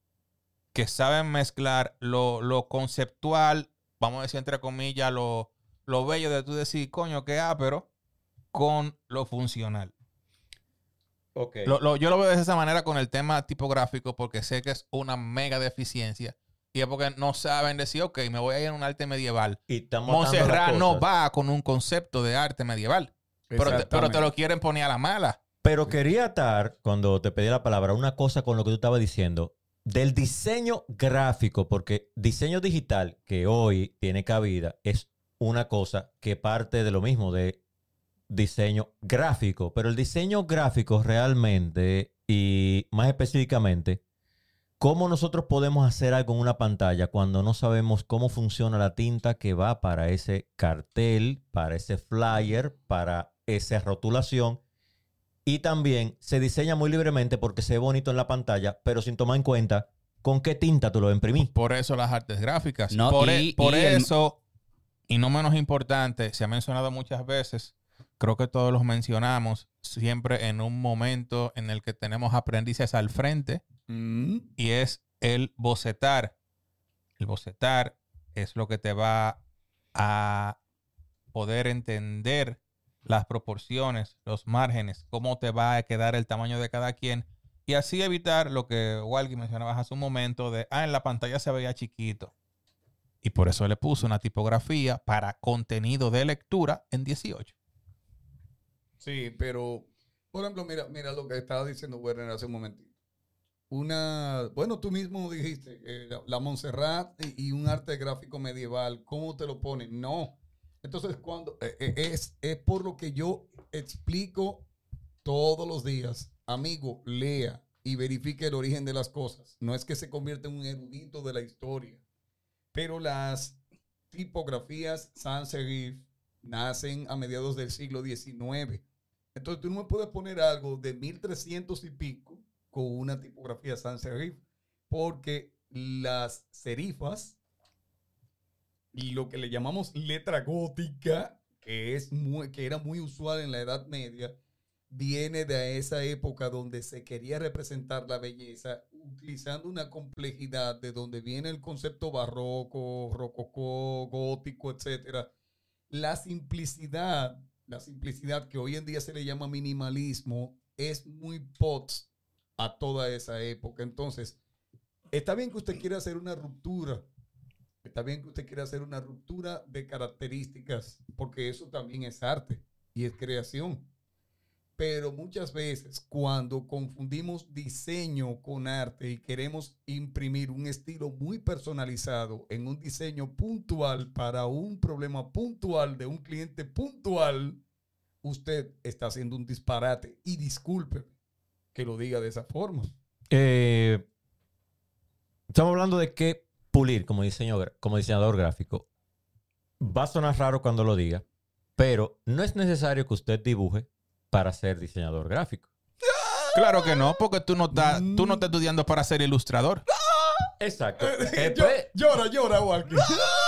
que saben mezclar lo, lo conceptual, vamos a decir entre comillas, lo, lo bello de tú decir, coño, qué pero con lo funcional. Lo- lo- yo lo veo de esa manera con el tema tipográfico porque sé que es una mega deficiencia. Y es porque no saben decir, ok, me voy a ir a un arte medieval. Y Montserrat no va con un concepto de arte medieval. Pero te, pero te lo quieren poner a la mala. Pero quería atar, cuando te pedí la palabra, una cosa con lo que tú estabas diciendo. Del diseño gráfico, porque diseño digital que hoy tiene cabida es una cosa que parte de lo mismo, de diseño gráfico. Pero el diseño gráfico realmente, y más específicamente, ¿cómo nosotros podemos hacer algo en una pantalla cuando no sabemos cómo funciona la tinta que va para ese cartel, para ese flyer, para esa rotulación? Y también se diseña muy libremente porque se ve bonito en la pantalla, pero sin tomar en cuenta con qué tinta tú lo imprimís. Por eso las artes gráficas. No, por y- e- por y el- eso, y no menos importante, se ha mencionado muchas veces, creo que todos los mencionamos, siempre en un momento en el que tenemos aprendices al frente, Mm. y es el bocetar. El bocetar es lo que te va a poder entender las proporciones, los márgenes, cómo te va a quedar el tamaño de cada quien y así evitar lo que Walky mencionabas hace un momento de, ah, en la pantalla se veía chiquito. Y por eso le puso una tipografía para contenido de lectura en 18. Sí, pero, por ejemplo, mira, mira lo que estaba diciendo Werner hace un momentito. Una, bueno, tú mismo dijiste, eh, la- Montserrat y, y un arte gráfico medieval, ¿cómo te lo ponen? No. Entonces, cuando eh, eh, es, es por lo que yo explico todos los días, amigo, lea y verifique el origen de las cosas. No es que se convierta en un erudito de la historia, pero las tipografías sans serif nacen a mediados del siglo XIX. Entonces tú no me puedes poner algo de 1300 y pico con una tipografía sans serif, porque las serifas lo que le llamamos letra gótica, que, es muy, que era muy usual en la Edad Media, viene de esa época donde se quería representar la belleza utilizando una complejidad de donde viene el concepto barroco, rococó, gótico, etcétera. La simplicidad, la simplicidad que hoy en día se le llama minimalismo, es muy pots a toda esa época. Entonces, está bien que usted quiera hacer una ruptura, está bien que usted quiera hacer una ruptura de características, porque eso también es arte y es creación. Pero muchas veces cuando confundimos diseño con arte y queremos imprimir un estilo muy personalizado en un diseño puntual para un problema puntual de un cliente puntual, usted está haciendo un disparate. Y disculpe que lo diga de esa forma. Eh, estamos hablando de que pulir como, diseño, gra- como diseñador gráfico. Va a sonar raro cuando lo diga, pero no es necesario que usted dibuje para ser diseñador gráfico. Claro que no, porque tú no estás, tú no estás estudiando para ser ilustrador. Exacto. Eh, Yo- pues, llora, llora, Walker.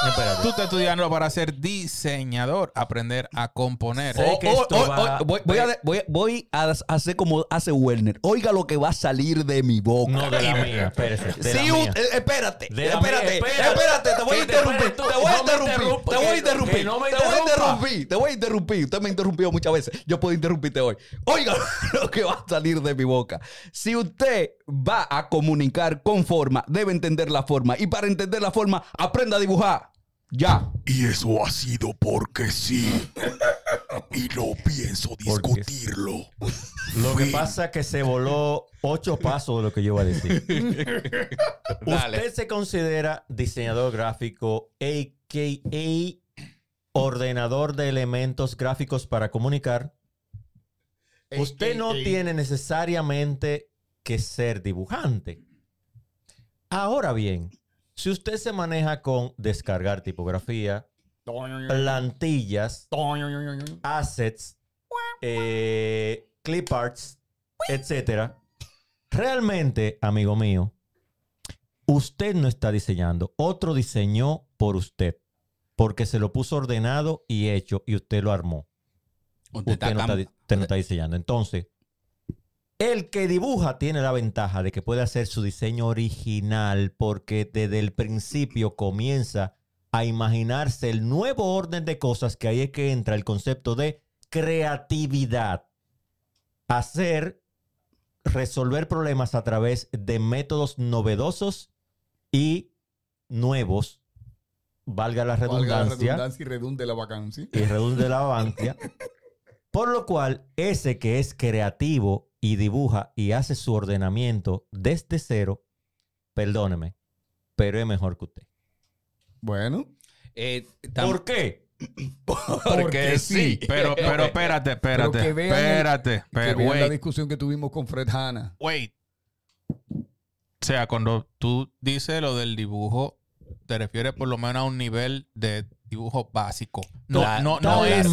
Espérate. Tú estás estudiando para ser diseñador, aprender a componer. Sé que esto Oh, oh, va- oh, voy, voy a, de- voy- voy a hacer como hace Werner. Oiga lo que va a salir de mi boca. No de la mía, espérese. De Sí, la mía. eh, espérate, De la espérate, mía, espérate. espérate, te voy a Que te interrumpir, tú, te voy a no me interrumpir, interrumpa, te voy a que- interrumpir, que no me te voy a interrumpa. interrumpir, te voy a interrumpir, usted me ha interrumpido muchas veces, yo puedo interrumpirte hoy. Oiga lo que va a salir de mi boca. Si usted va a comunicar con forma, debe entender la forma, y para entender la forma, aprenda a dibujar. Ya. Y eso ha sido porque sí. Y no pienso Porque discutirlo. Lo que pasa es que se voló ocho pasos de lo que yo iba a decir. Usted se considera diseñador gráfico, a.k.a. ordenador de elementos gráficos para comunicar. Usted no tiene necesariamente que ser dibujante. Ahora bien, si usted se maneja con descargar tipografía, plantillas, assets, eh, clip arts, etcétera. Realmente, amigo mío, usted no está diseñando. Otro diseñó por usted. Porque se lo puso ordenado y hecho y usted lo armó. Usted Usted no, está, di- usted no está diseñando. Entonces, el que dibuja tiene la ventaja de que puede hacer su diseño original porque desde el principio comienza a imaginarse el nuevo orden de cosas que ahí es que entra el concepto de creatividad. Hacer, resolver problemas a través de métodos novedosos y nuevos, valga la Valga la redundancia redundancia y redunde la vacancia. y redunde la avancia. Por lo cual, ese que es creativo y dibuja y hace su ordenamiento desde cero, perdóneme, pero es mejor que usted. Bueno, Eh, ¿Por qué? Porque sí. Pero, pero espérate, Pero espérate. que vean espérate. Que espérate, vean la wait, discusión que tuvimos con Fred Hanna. wait. O sea, cuando tú dices lo del dibujo, te refieres por lo menos a un nivel de dibujo básico. No, La- no, no es.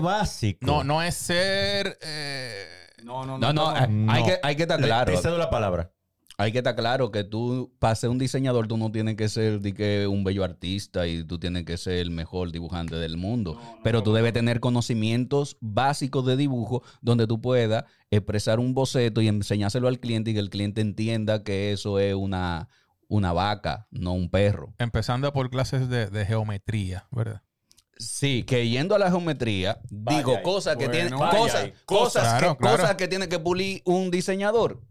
Básico. No, no es ser. eh, No, no, No, no, eh, no. hay, que, hay que estar Le- claro. Te cedo la palabra. Hay que estar claro que tú, para ser un diseñador, tú no tienes que ser que un bello artista y tú tienes que ser el mejor dibujante del mundo. Pero tú debes tener conocimientos básicos de dibujo donde tú puedas expresar un boceto y enseñárselo al cliente y que el cliente entienda que eso es una, una vaca, no un perro. empezando por clases de, de geometría, ¿verdad? Sí, que yendo a la geometría, digo ahí. cosas que Bueno, tiene, vaya cosas, cosas, Claro, que, claro. cosas que tiene que pulir un diseñador.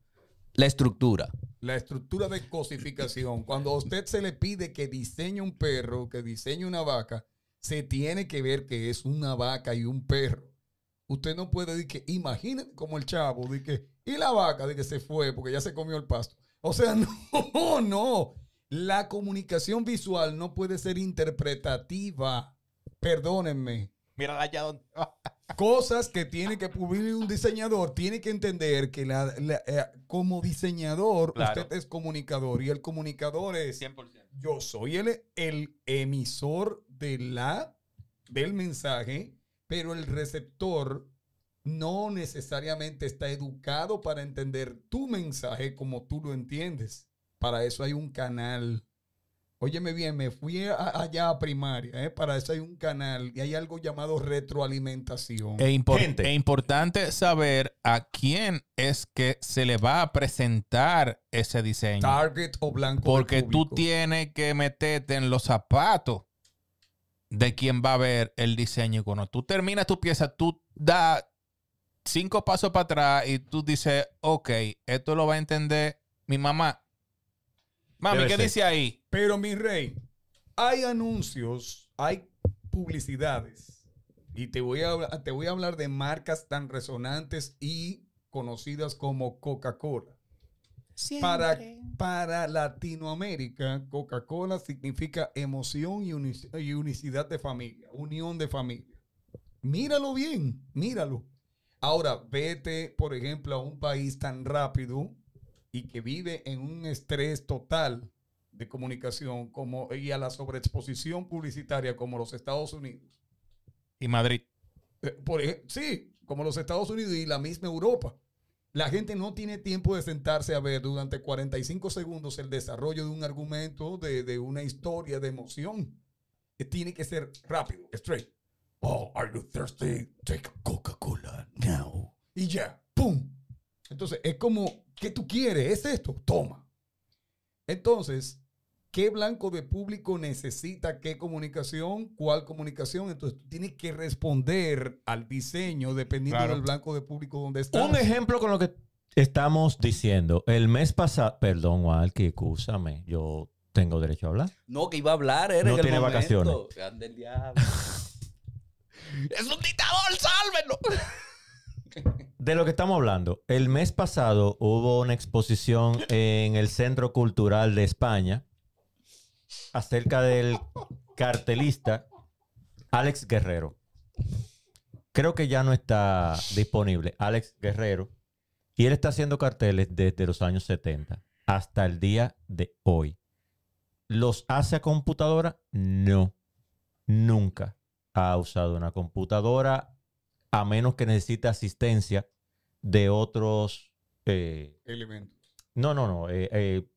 La estructura. La estructura de cosificación. Cuando a usted se le pide que diseñe un perro, que diseñe una vaca, se tiene que ver que es una vaca y un perro. Usted no puede decir que, imagínate como el chavo, de que, y la vaca de que se fue porque ya se comió el pasto. O sea, no, no. La comunicación visual no puede ser interpretativa. Perdónenme. Mira allá donde. cosas que tiene que publicar un diseñador, tiene que entender que la, la- eh, como diseñador Claro. usted es comunicador y el comunicador es 100%. yo soy el, el emisor de la, del mensaje, pero el receptor no necesariamente está educado para entender tu mensaje como tú lo entiendes. Para eso hay un canal. Óyeme bien, me fui a- allá a primaria, ¿eh? para eso hay un canal y hay algo llamado retroalimentación. Es, impor- Gente. es importante saber a quién es que se le va a presentar ese diseño. Target o blanco. Porque tú tienes que meterte en los zapatos de quien va a ver el diseño. Y cuando tú terminas tu pieza, tú das cinco pasos para atrás y tú dices, ok, esto lo va a entender mi mamá. Mami, Debe ¿qué ser. dice ahí? Pero mi rey, hay anuncios, hay publicidades. Y te voy a, hablar- te voy a hablar de marcas tan resonantes y conocidas como Coca-Cola. Para, para Latinoamérica, Coca-Cola significa emoción y, uni- y unicidad de familia, unión de familia. Míralo bien, míralo. Ahora, vete, por ejemplo, a un país tan rápido y que vive en un estrés total de comunicación como, y a la sobreexposición publicitaria como los Estados Unidos. Y Madrid. Eh, Por sí, como los Estados Unidos y la misma Europa. La gente no tiene tiempo de sentarse a ver durante 45 segundos el desarrollo de un argumento, de, de una historia, de emoción. Eh, Tiene que ser rápido, straight. Oh, are you thirsty? Take Coca-Cola now. Y ya, ¡pum! Entonces, es como, ¿qué tú quieres? ¿Es esto? Toma. Entonces, ¿qué blanco de público necesita qué comunicación? ¿Cuál comunicación? Entonces, tú tienes que responder al diseño dependiendo Claro. del blanco de público donde estás. Un ejemplo con lo que estamos diciendo. El mes pasado, perdón, Walky, escúchame, yo tengo derecho a hablar. No, que iba a hablar, era No en el tiene momento. vacaciones. Ande el diablo. ¡Es un dictador! ¡Sálvenlo! De lo que estamos hablando, el mes pasado hubo una exposición en el Centro Cultural de España acerca del cartelista Alex Guerrero. Creo que ya no está disponible Alex Guerrero y él está haciendo carteles desde los años 70 hasta el día de hoy. ¿Los hace a computadora? No. Nunca ha usado una computadora a menos que necesite asistencia de otros... eh, Elemento. no, no, no. eh, eh,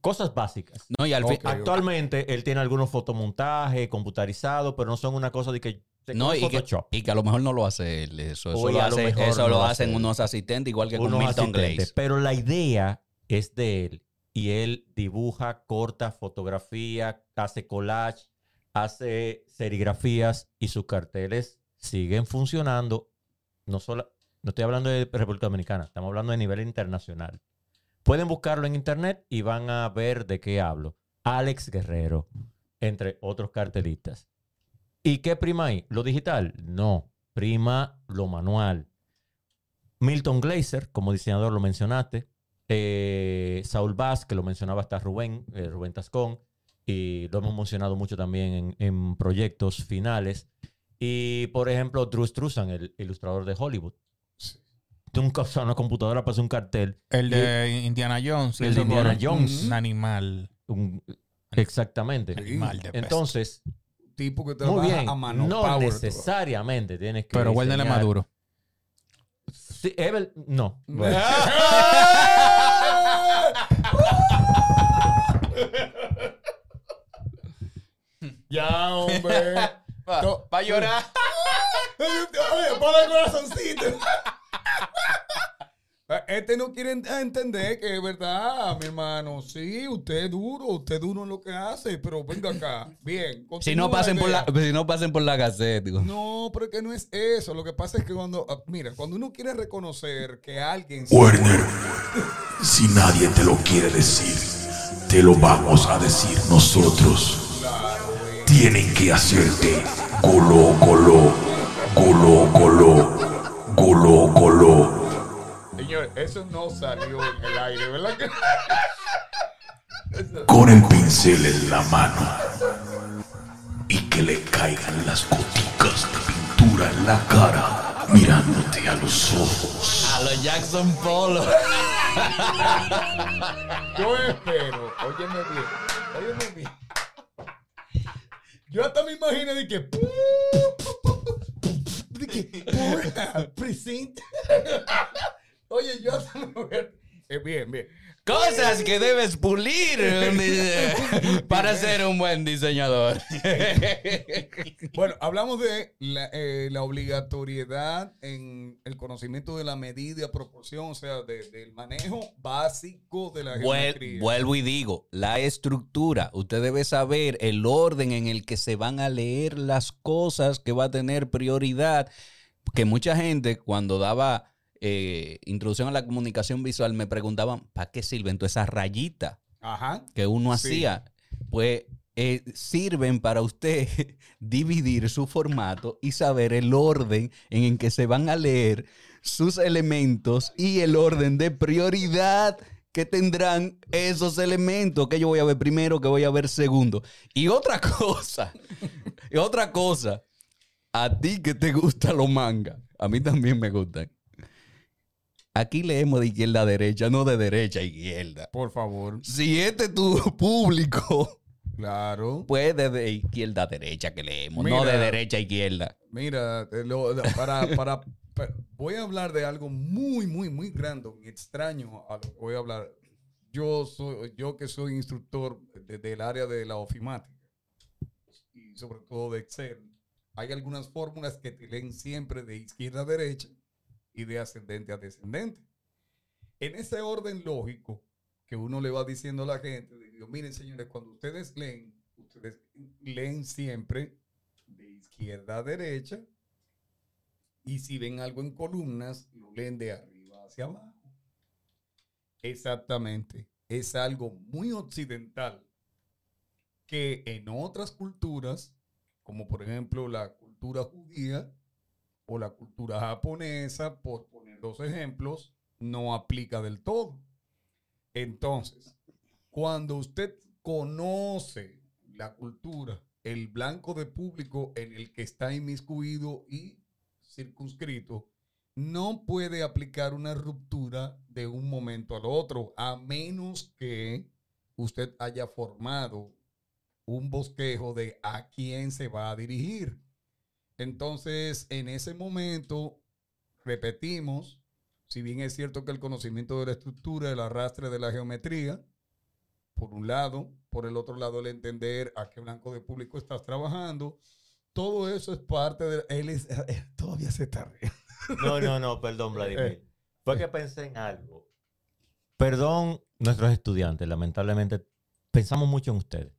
cosas básicas. No, y al fin. Ok. Actualmente él tiene algunos fotomontajes computarizados, pero no son una cosa de que... No, y que, y que a lo mejor no lo hace él. Eso, eso lo, hace- mejor eso no lo lo hace hacen unos asistentes, igual que con unos Milton asistentes, Glaze. Pero la idea es de él. Y él dibuja, corta fotografía, hace collage, hace serigrafías y sus carteles siguen funcionando. No solo, no estoy hablando de República Dominicana, estamos hablando de nivel internacional. Pueden buscarlo en internet y van a ver de qué hablo. Alex Guerrero, entre otros cartelistas. ¿Y qué prima ahí? ¿Lo digital? No, prima lo manual. Milton Glaser, como diseñador lo mencionaste. Eh, Saul Bass, que lo mencionaba hasta Rubén, eh, Rubén Tascón. y lo hemos mencionado mucho también en, en proyectos finales. Y, por ejemplo, Drew Struzan, el ilustrador de Hollywood. Tú nunca usas una computadora para hacer un cartel. El de Indiana Jones. El de Indiana Un- Jones. Un animal. Un- exactamente. Animal de. Entonces, Tipo que muy trabaja bien. a mano No power, necesariamente tienes que. Pero diseñar- maduro. Sí, Evel, no. Ya, hombre. To- Va a llorar. Oye, pon el corazoncito. Este no quiere ent- entender que es verdad, mi hermano. Sí, usted es duro, usted es duro en lo que hace, pero venga acá. Bien. Si no pasen por la, si no pasen por la gaceta, digo. No, pero que no es eso. Lo que pasa es que cuando, ah, mira, cuando uno quiere reconocer que alguien... Werner, si nadie te lo quiere decir, te lo vamos a decir nosotros. Tienen que hacerte golo, golo, golo, golo, golo, golo. Señor, eso no salió en el aire, ¿verdad? que- Con el pincel en la mano y que le caigan las goticas de pintura en la cara, mirándote a los ojos. A los Jackson Polo. Yo espero, óyeme bien, óyeme bien. Yo hasta me imagino de que. De que. Presente. Oye, yo hasta me voy a- eh, Bien, bien. Cosas que debes pulir para ser un buen diseñador. Bueno, hablamos de la, eh, la obligatoriedad en el conocimiento de la medida, proporción, o sea, de- del manejo básico de la Vuel- geometría. vuelvo y digo, la estructura. Usted debe saber el orden en el que se van a leer las cosas que va a tener prioridad. Que mucha gente cuando daba eh, introducción a la comunicación visual me preguntaban, ¿para qué sirven todas esas rayitas Ajá. que uno Sí. hacía? Pues eh, sirven para usted dividir su formato y saber el orden en el que se van a leer sus elementos y el orden de prioridad que tendrán esos elementos que yo voy a ver primero, que voy a ver segundo. Y otra cosa, y otra cosa, a ti que te gustan los mangas, a mí también me gustan. Aquí leemos de izquierda a derecha, no de derecha a izquierda. Por favor. Si este es tu público, Claro. pues de, izquierda a derecha que leemos, no de derecha a izquierda. Mira, te lo- para, para, para- voy a hablar de algo muy, muy, muy grande extraño a lo que voy a hablar. Yo soy, yo que soy instructor de- del área de la ofimática y sobre todo de Excel, hay algunas fórmulas que te leen siempre de izquierda a derecha y de ascendente a descendente. En ese orden lógico que uno le va diciendo a la gente, digo, miren señores, cuando ustedes leen, ustedes leen siempre de izquierda a derecha. Y si ven algo en columnas, lo leen de arriba hacia abajo. Exactamente. Es algo muy occidental que en otras culturas, como por ejemplo la cultura judía o la cultura japonesa, por poner dos ejemplos, no aplica del todo. Entonces, cuando usted conoce la cultura, el blanco de público en el que está inmiscuido y circunscrito, no puede aplicar una ruptura de un momento al otro, a menos que usted haya formado un bosquejo de a quién se va a dirigir. Entonces, en ese momento, repetimos, si bien es cierto que el conocimiento de la estructura, el arrastre de la geometría, por un lado, por el otro lado, el entender a qué blanco de público estás trabajando, todo eso es parte de... Él es- él todavía se está riendo. No, no, no, perdón, Vladimir. Eh. Fue que pensé en algo. Perdón, nuestros estudiantes, lamentablemente pensamos mucho en ustedes.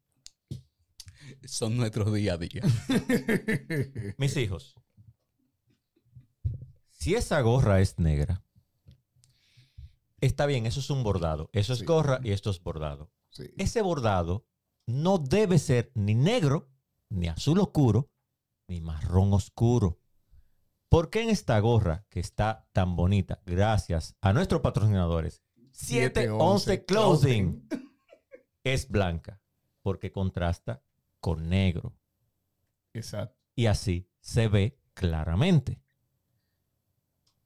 Son nuestros día a día. Mis hijos, si esa gorra es negra, está bien, eso es un bordado. Eso es Sí. gorra y esto es bordado. Sí. Ese bordado no debe ser ni negro, ni azul oscuro, ni marrón oscuro. ¿Por qué en esta gorra que está tan bonita, gracias a nuestros patrocinadores, 711 Clothing, es blanca? porque contrasta con negro. Exacto. Y así se ve claramente.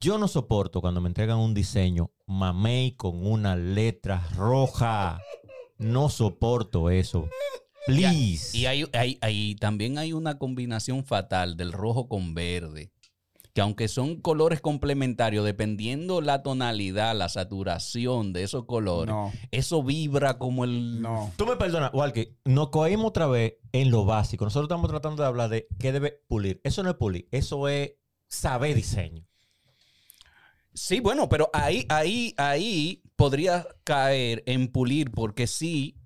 Yo no soporto cuando me entregan un diseño mamey con una letra roja. No soporto eso. Please. Y hay, hay- hay- también hay una combinación fatal del rojo con verde. Que aunque son colores complementarios, dependiendo la tonalidad, la saturación de esos colores, No, eso vibra como el. no. Tú me perdonas, Walkie, nos cogimos otra vez en lo básico. Nosotros estamos tratando de hablar de qué debe pulir. Eso no es pulir, eso es saber diseño. Sí, bueno, pero ahí, ahí, ahí podría caer en pulir porque sí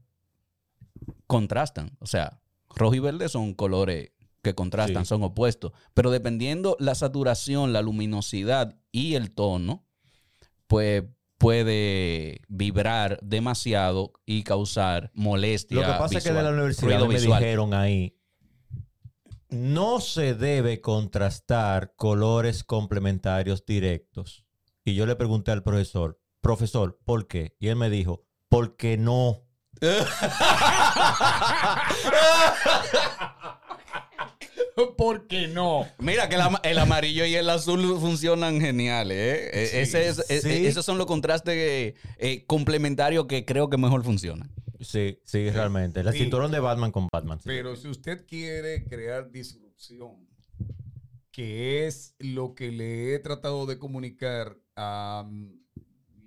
contrastan. O sea, rojo y verde son colores que contrastan, Sí. son opuestos. Pero dependiendo la saturación, la luminosidad y el tono, pues puede vibrar demasiado y causar molestia. Lo que pasa es que de la universidad me visual. dijeron ahí, no se debe contrastar colores complementarios directos. Y yo le pregunté al profesor, profesor, ¿por qué? Y él me dijo, porque no. ¿Por qué no? Mira que el, ama- el amarillo y el azul funcionan geniales. ¿eh? Eh, Sí, Ese es- eh, sí. eh, esos son los contrastes eh, eh, complementarios que creo que mejor funcionan. Sí, sí, realmente. El Sí. cinturón de Batman con Batman. sí. Pero si usted quiere crear disrupción, que es lo que le he tratado de comunicar a mm,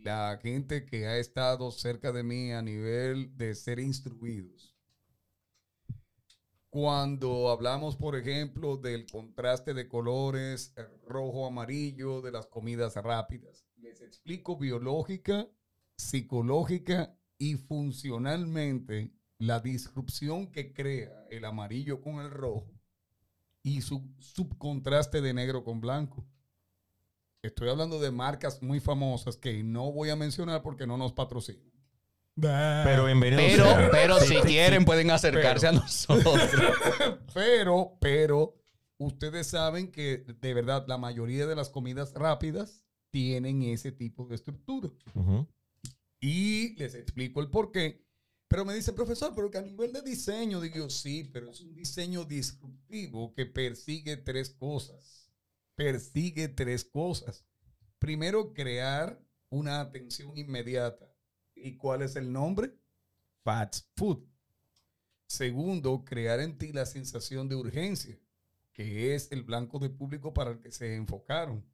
la gente que ha estado cerca de mí a nivel de ser instruidos. Cuando hablamos, por ejemplo, del contraste de colores eh, rojo-amarillo de las comidas rápidas, les explico biológica, psicológica y funcionalmente la disrupción que crea el amarillo con el rojo y su subcontraste de negro con blanco. Estoy hablando de marcas muy famosas que no voy a mencionar porque no nos patrocinan. Pero bienvenido. Pero, sea. pero si quieren pueden acercarse a nosotros. Pero, pero, ustedes saben que de verdad la mayoría de las comidas rápidas tienen ese tipo de estructura. Y les explico el por qué. Pero me dice, profesor, pero que a nivel de diseño, digo, sí, pero es un diseño disruptivo que persigue tres cosas. Persigue tres cosas. Primero, crear una atención inmediata. ¿Y cuál es el nombre? Fast food. Segundo, crear en ti la sensación de urgencia, que es el blanco de público para el que se enfocaron.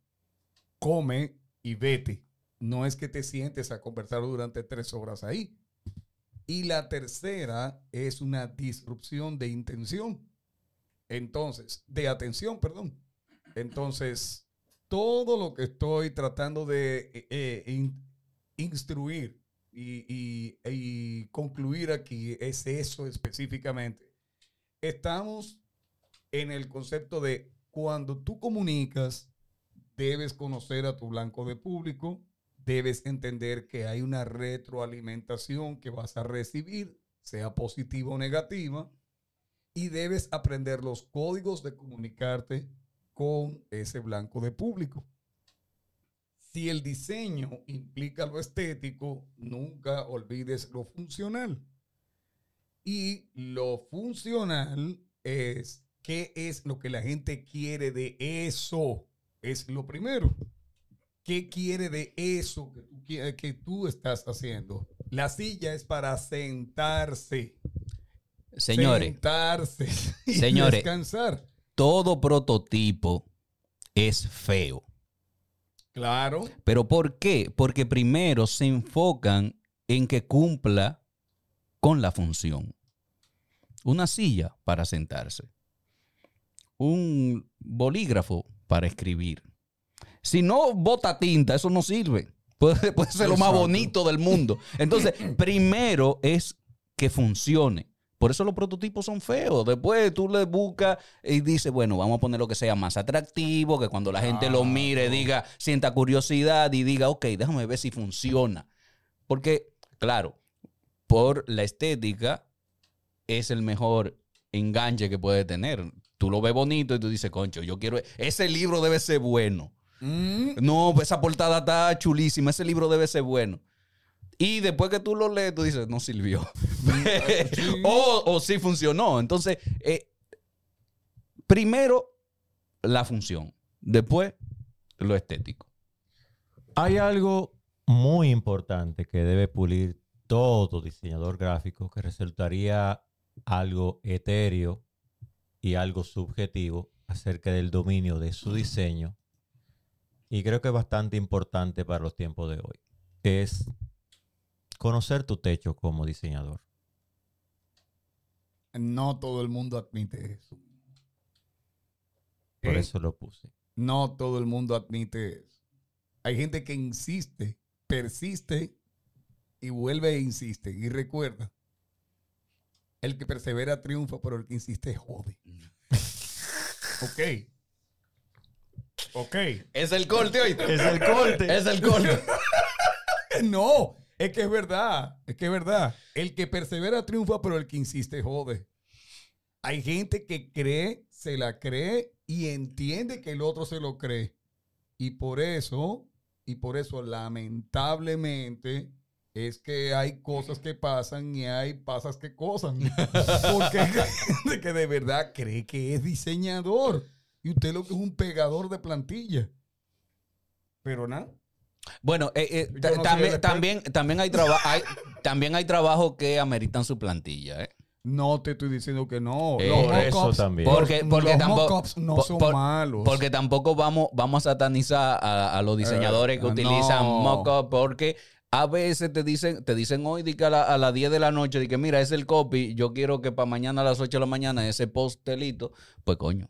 Come y vete. No es que te sientes a conversar durante tres horas ahí. Y la tercera es una disrupción de intención. Entonces, de atención, perdón. Entonces, todo lo que estoy tratando de eh, eh, in- instruir y, concluir aquí es eso específicamente. Estamos en el concepto de cuando tú comunicas, debes conocer a tu blanco de público, debes entender que hay una retroalimentación que vas a recibir, sea positiva o negativa, y debes aprender los códigos de comunicarte con ese blanco de público. Si el diseño implica lo estético, nunca olvides lo funcional. Y lo funcional es qué es lo que la gente quiere de eso. Es lo primero. ¿Qué quiere de eso que tú, qui- que tú estás haciendo? La silla es para sentarse. Señores, Sentarse. y Señores. Descansar. todo prototipo es feo. Claro. ¿Pero por qué? Porque primero se enfocan en que cumpla con la función. Una silla para sentarse. Un bolígrafo para escribir. Si no bota tinta, eso no sirve. Puede, puede ser lo más bonito del mundo. Entonces, primero es que funcione. Por eso los prototipos son feos. Después tú le buscas y dices, bueno, vamos a poner lo que sea más atractivo, que cuando la gente lo mire, diga, sienta curiosidad y diga, ok, déjame ver si funciona. Porque, claro, por la estética es el mejor enganche que puede tener. Tú lo ves bonito y tú dices, concho, yo quiero, ese libro debe ser bueno. Mm, No, esa portada está chulísima, ese libro debe ser bueno. Y después que tú lo lees, tú dices, no sirvió. o, o sí funcionó. Entonces, eh, primero la función, después lo estético. Hay algo muy importante que debe pulir todo diseñador gráfico que resultaría algo etéreo y algo subjetivo acerca del dominio de su diseño. Y creo que es bastante importante para los tiempos de hoy. Es conocer tu techo como diseñador. No todo el mundo admite eso. Por ¿Eh? eso lo puse. No todo el mundo admite eso. Hay gente que insiste, persiste y vuelve e insiste. Y recuerda, el que persevera triunfa, pero el que insiste jode. ok. Ok. Es el corte hoy. Es el corte. Es el corte. No, es que es verdad. Es que es verdad. El que persevera triunfa, pero el que insiste jode. Hay gente que cree, se la cree y entiende que el otro se lo cree. Y por eso, y por eso lamentablemente es que hay cosas que pasan y hay pasas que cosan. Porque hay gente que de verdad cree que es diseñador. Y usted lo que es un pegador de plantilla. Pero nada. Bueno, eh, eh, no también, también, también hay trabajo también hay trabajo que ameritan su plantilla, ¿eh? No te estoy diciendo que no. Eh, Los por eso también. Porque, porque los tampoco, no por- son por- malos. Porque tampoco vamos, vamos a satanizar a, a los diseñadores que Eh, utilizan no. mock-up porque a veces te dicen, te dicen hoy di que a, la- a las 10 de la noche, de que mira, es el copy, yo quiero que para mañana a las 8 de la mañana ese postelito, pues coño.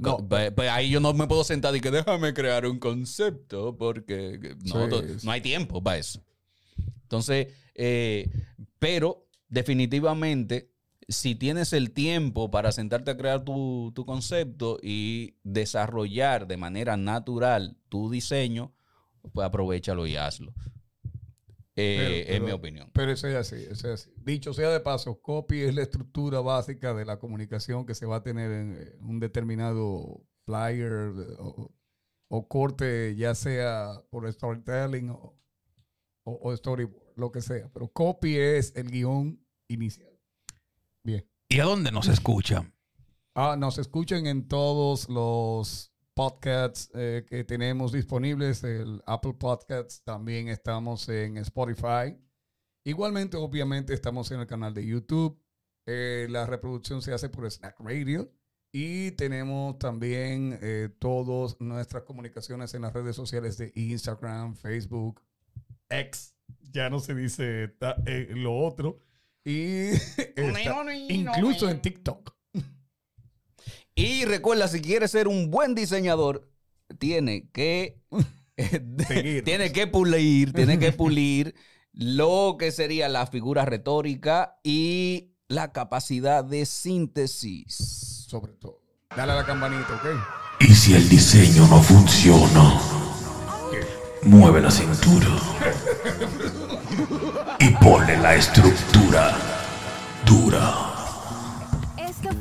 No, ahí yo no me puedo sentar y que déjame crear un concepto porque no, Sí, to- sí. no hay tiempo para eso. Entonces, eh, pero definitivamente, si tienes el tiempo para sentarte a crear tu, tu concepto y desarrollar de manera natural tu diseño, pues aprovechalo y hazlo. Eh, Pero- es pero- mi opinión. Pero eso es así, eso es así. Dicho sea de paso, copy es la estructura básica de la comunicación que se va a tener en eh, un determinado flyer o, o corte, ya sea por storytelling o, o- o storyboard, lo que sea. Pero copy es el guion inicial. Bien. ¿Y a dónde nos escuchan? Ah, nos escuchan en todos los podcasts eh, que tenemos disponibles, el Apple Podcasts, también estamos en Spotify. Igualmente, obviamente, estamos en el canal de YouTube. Eh, la reproducción se hace por Snack Radio. Y tenemos también eh, todas nuestras comunicaciones en las redes sociales de Instagram, Facebook, X. Ya no se dice ta- eh, lo otro. Y está incluso en TikTok. Y recuerda, si quieres ser un buen diseñador, tiene que tiene que pulir, tiene que pulir lo que sería la figura retórica y la capacidad de síntesis. sobre todo. Dale a la campanita, ¿ok? Y si el diseño no funciona, mueve la cintura y ponle la estructura dura.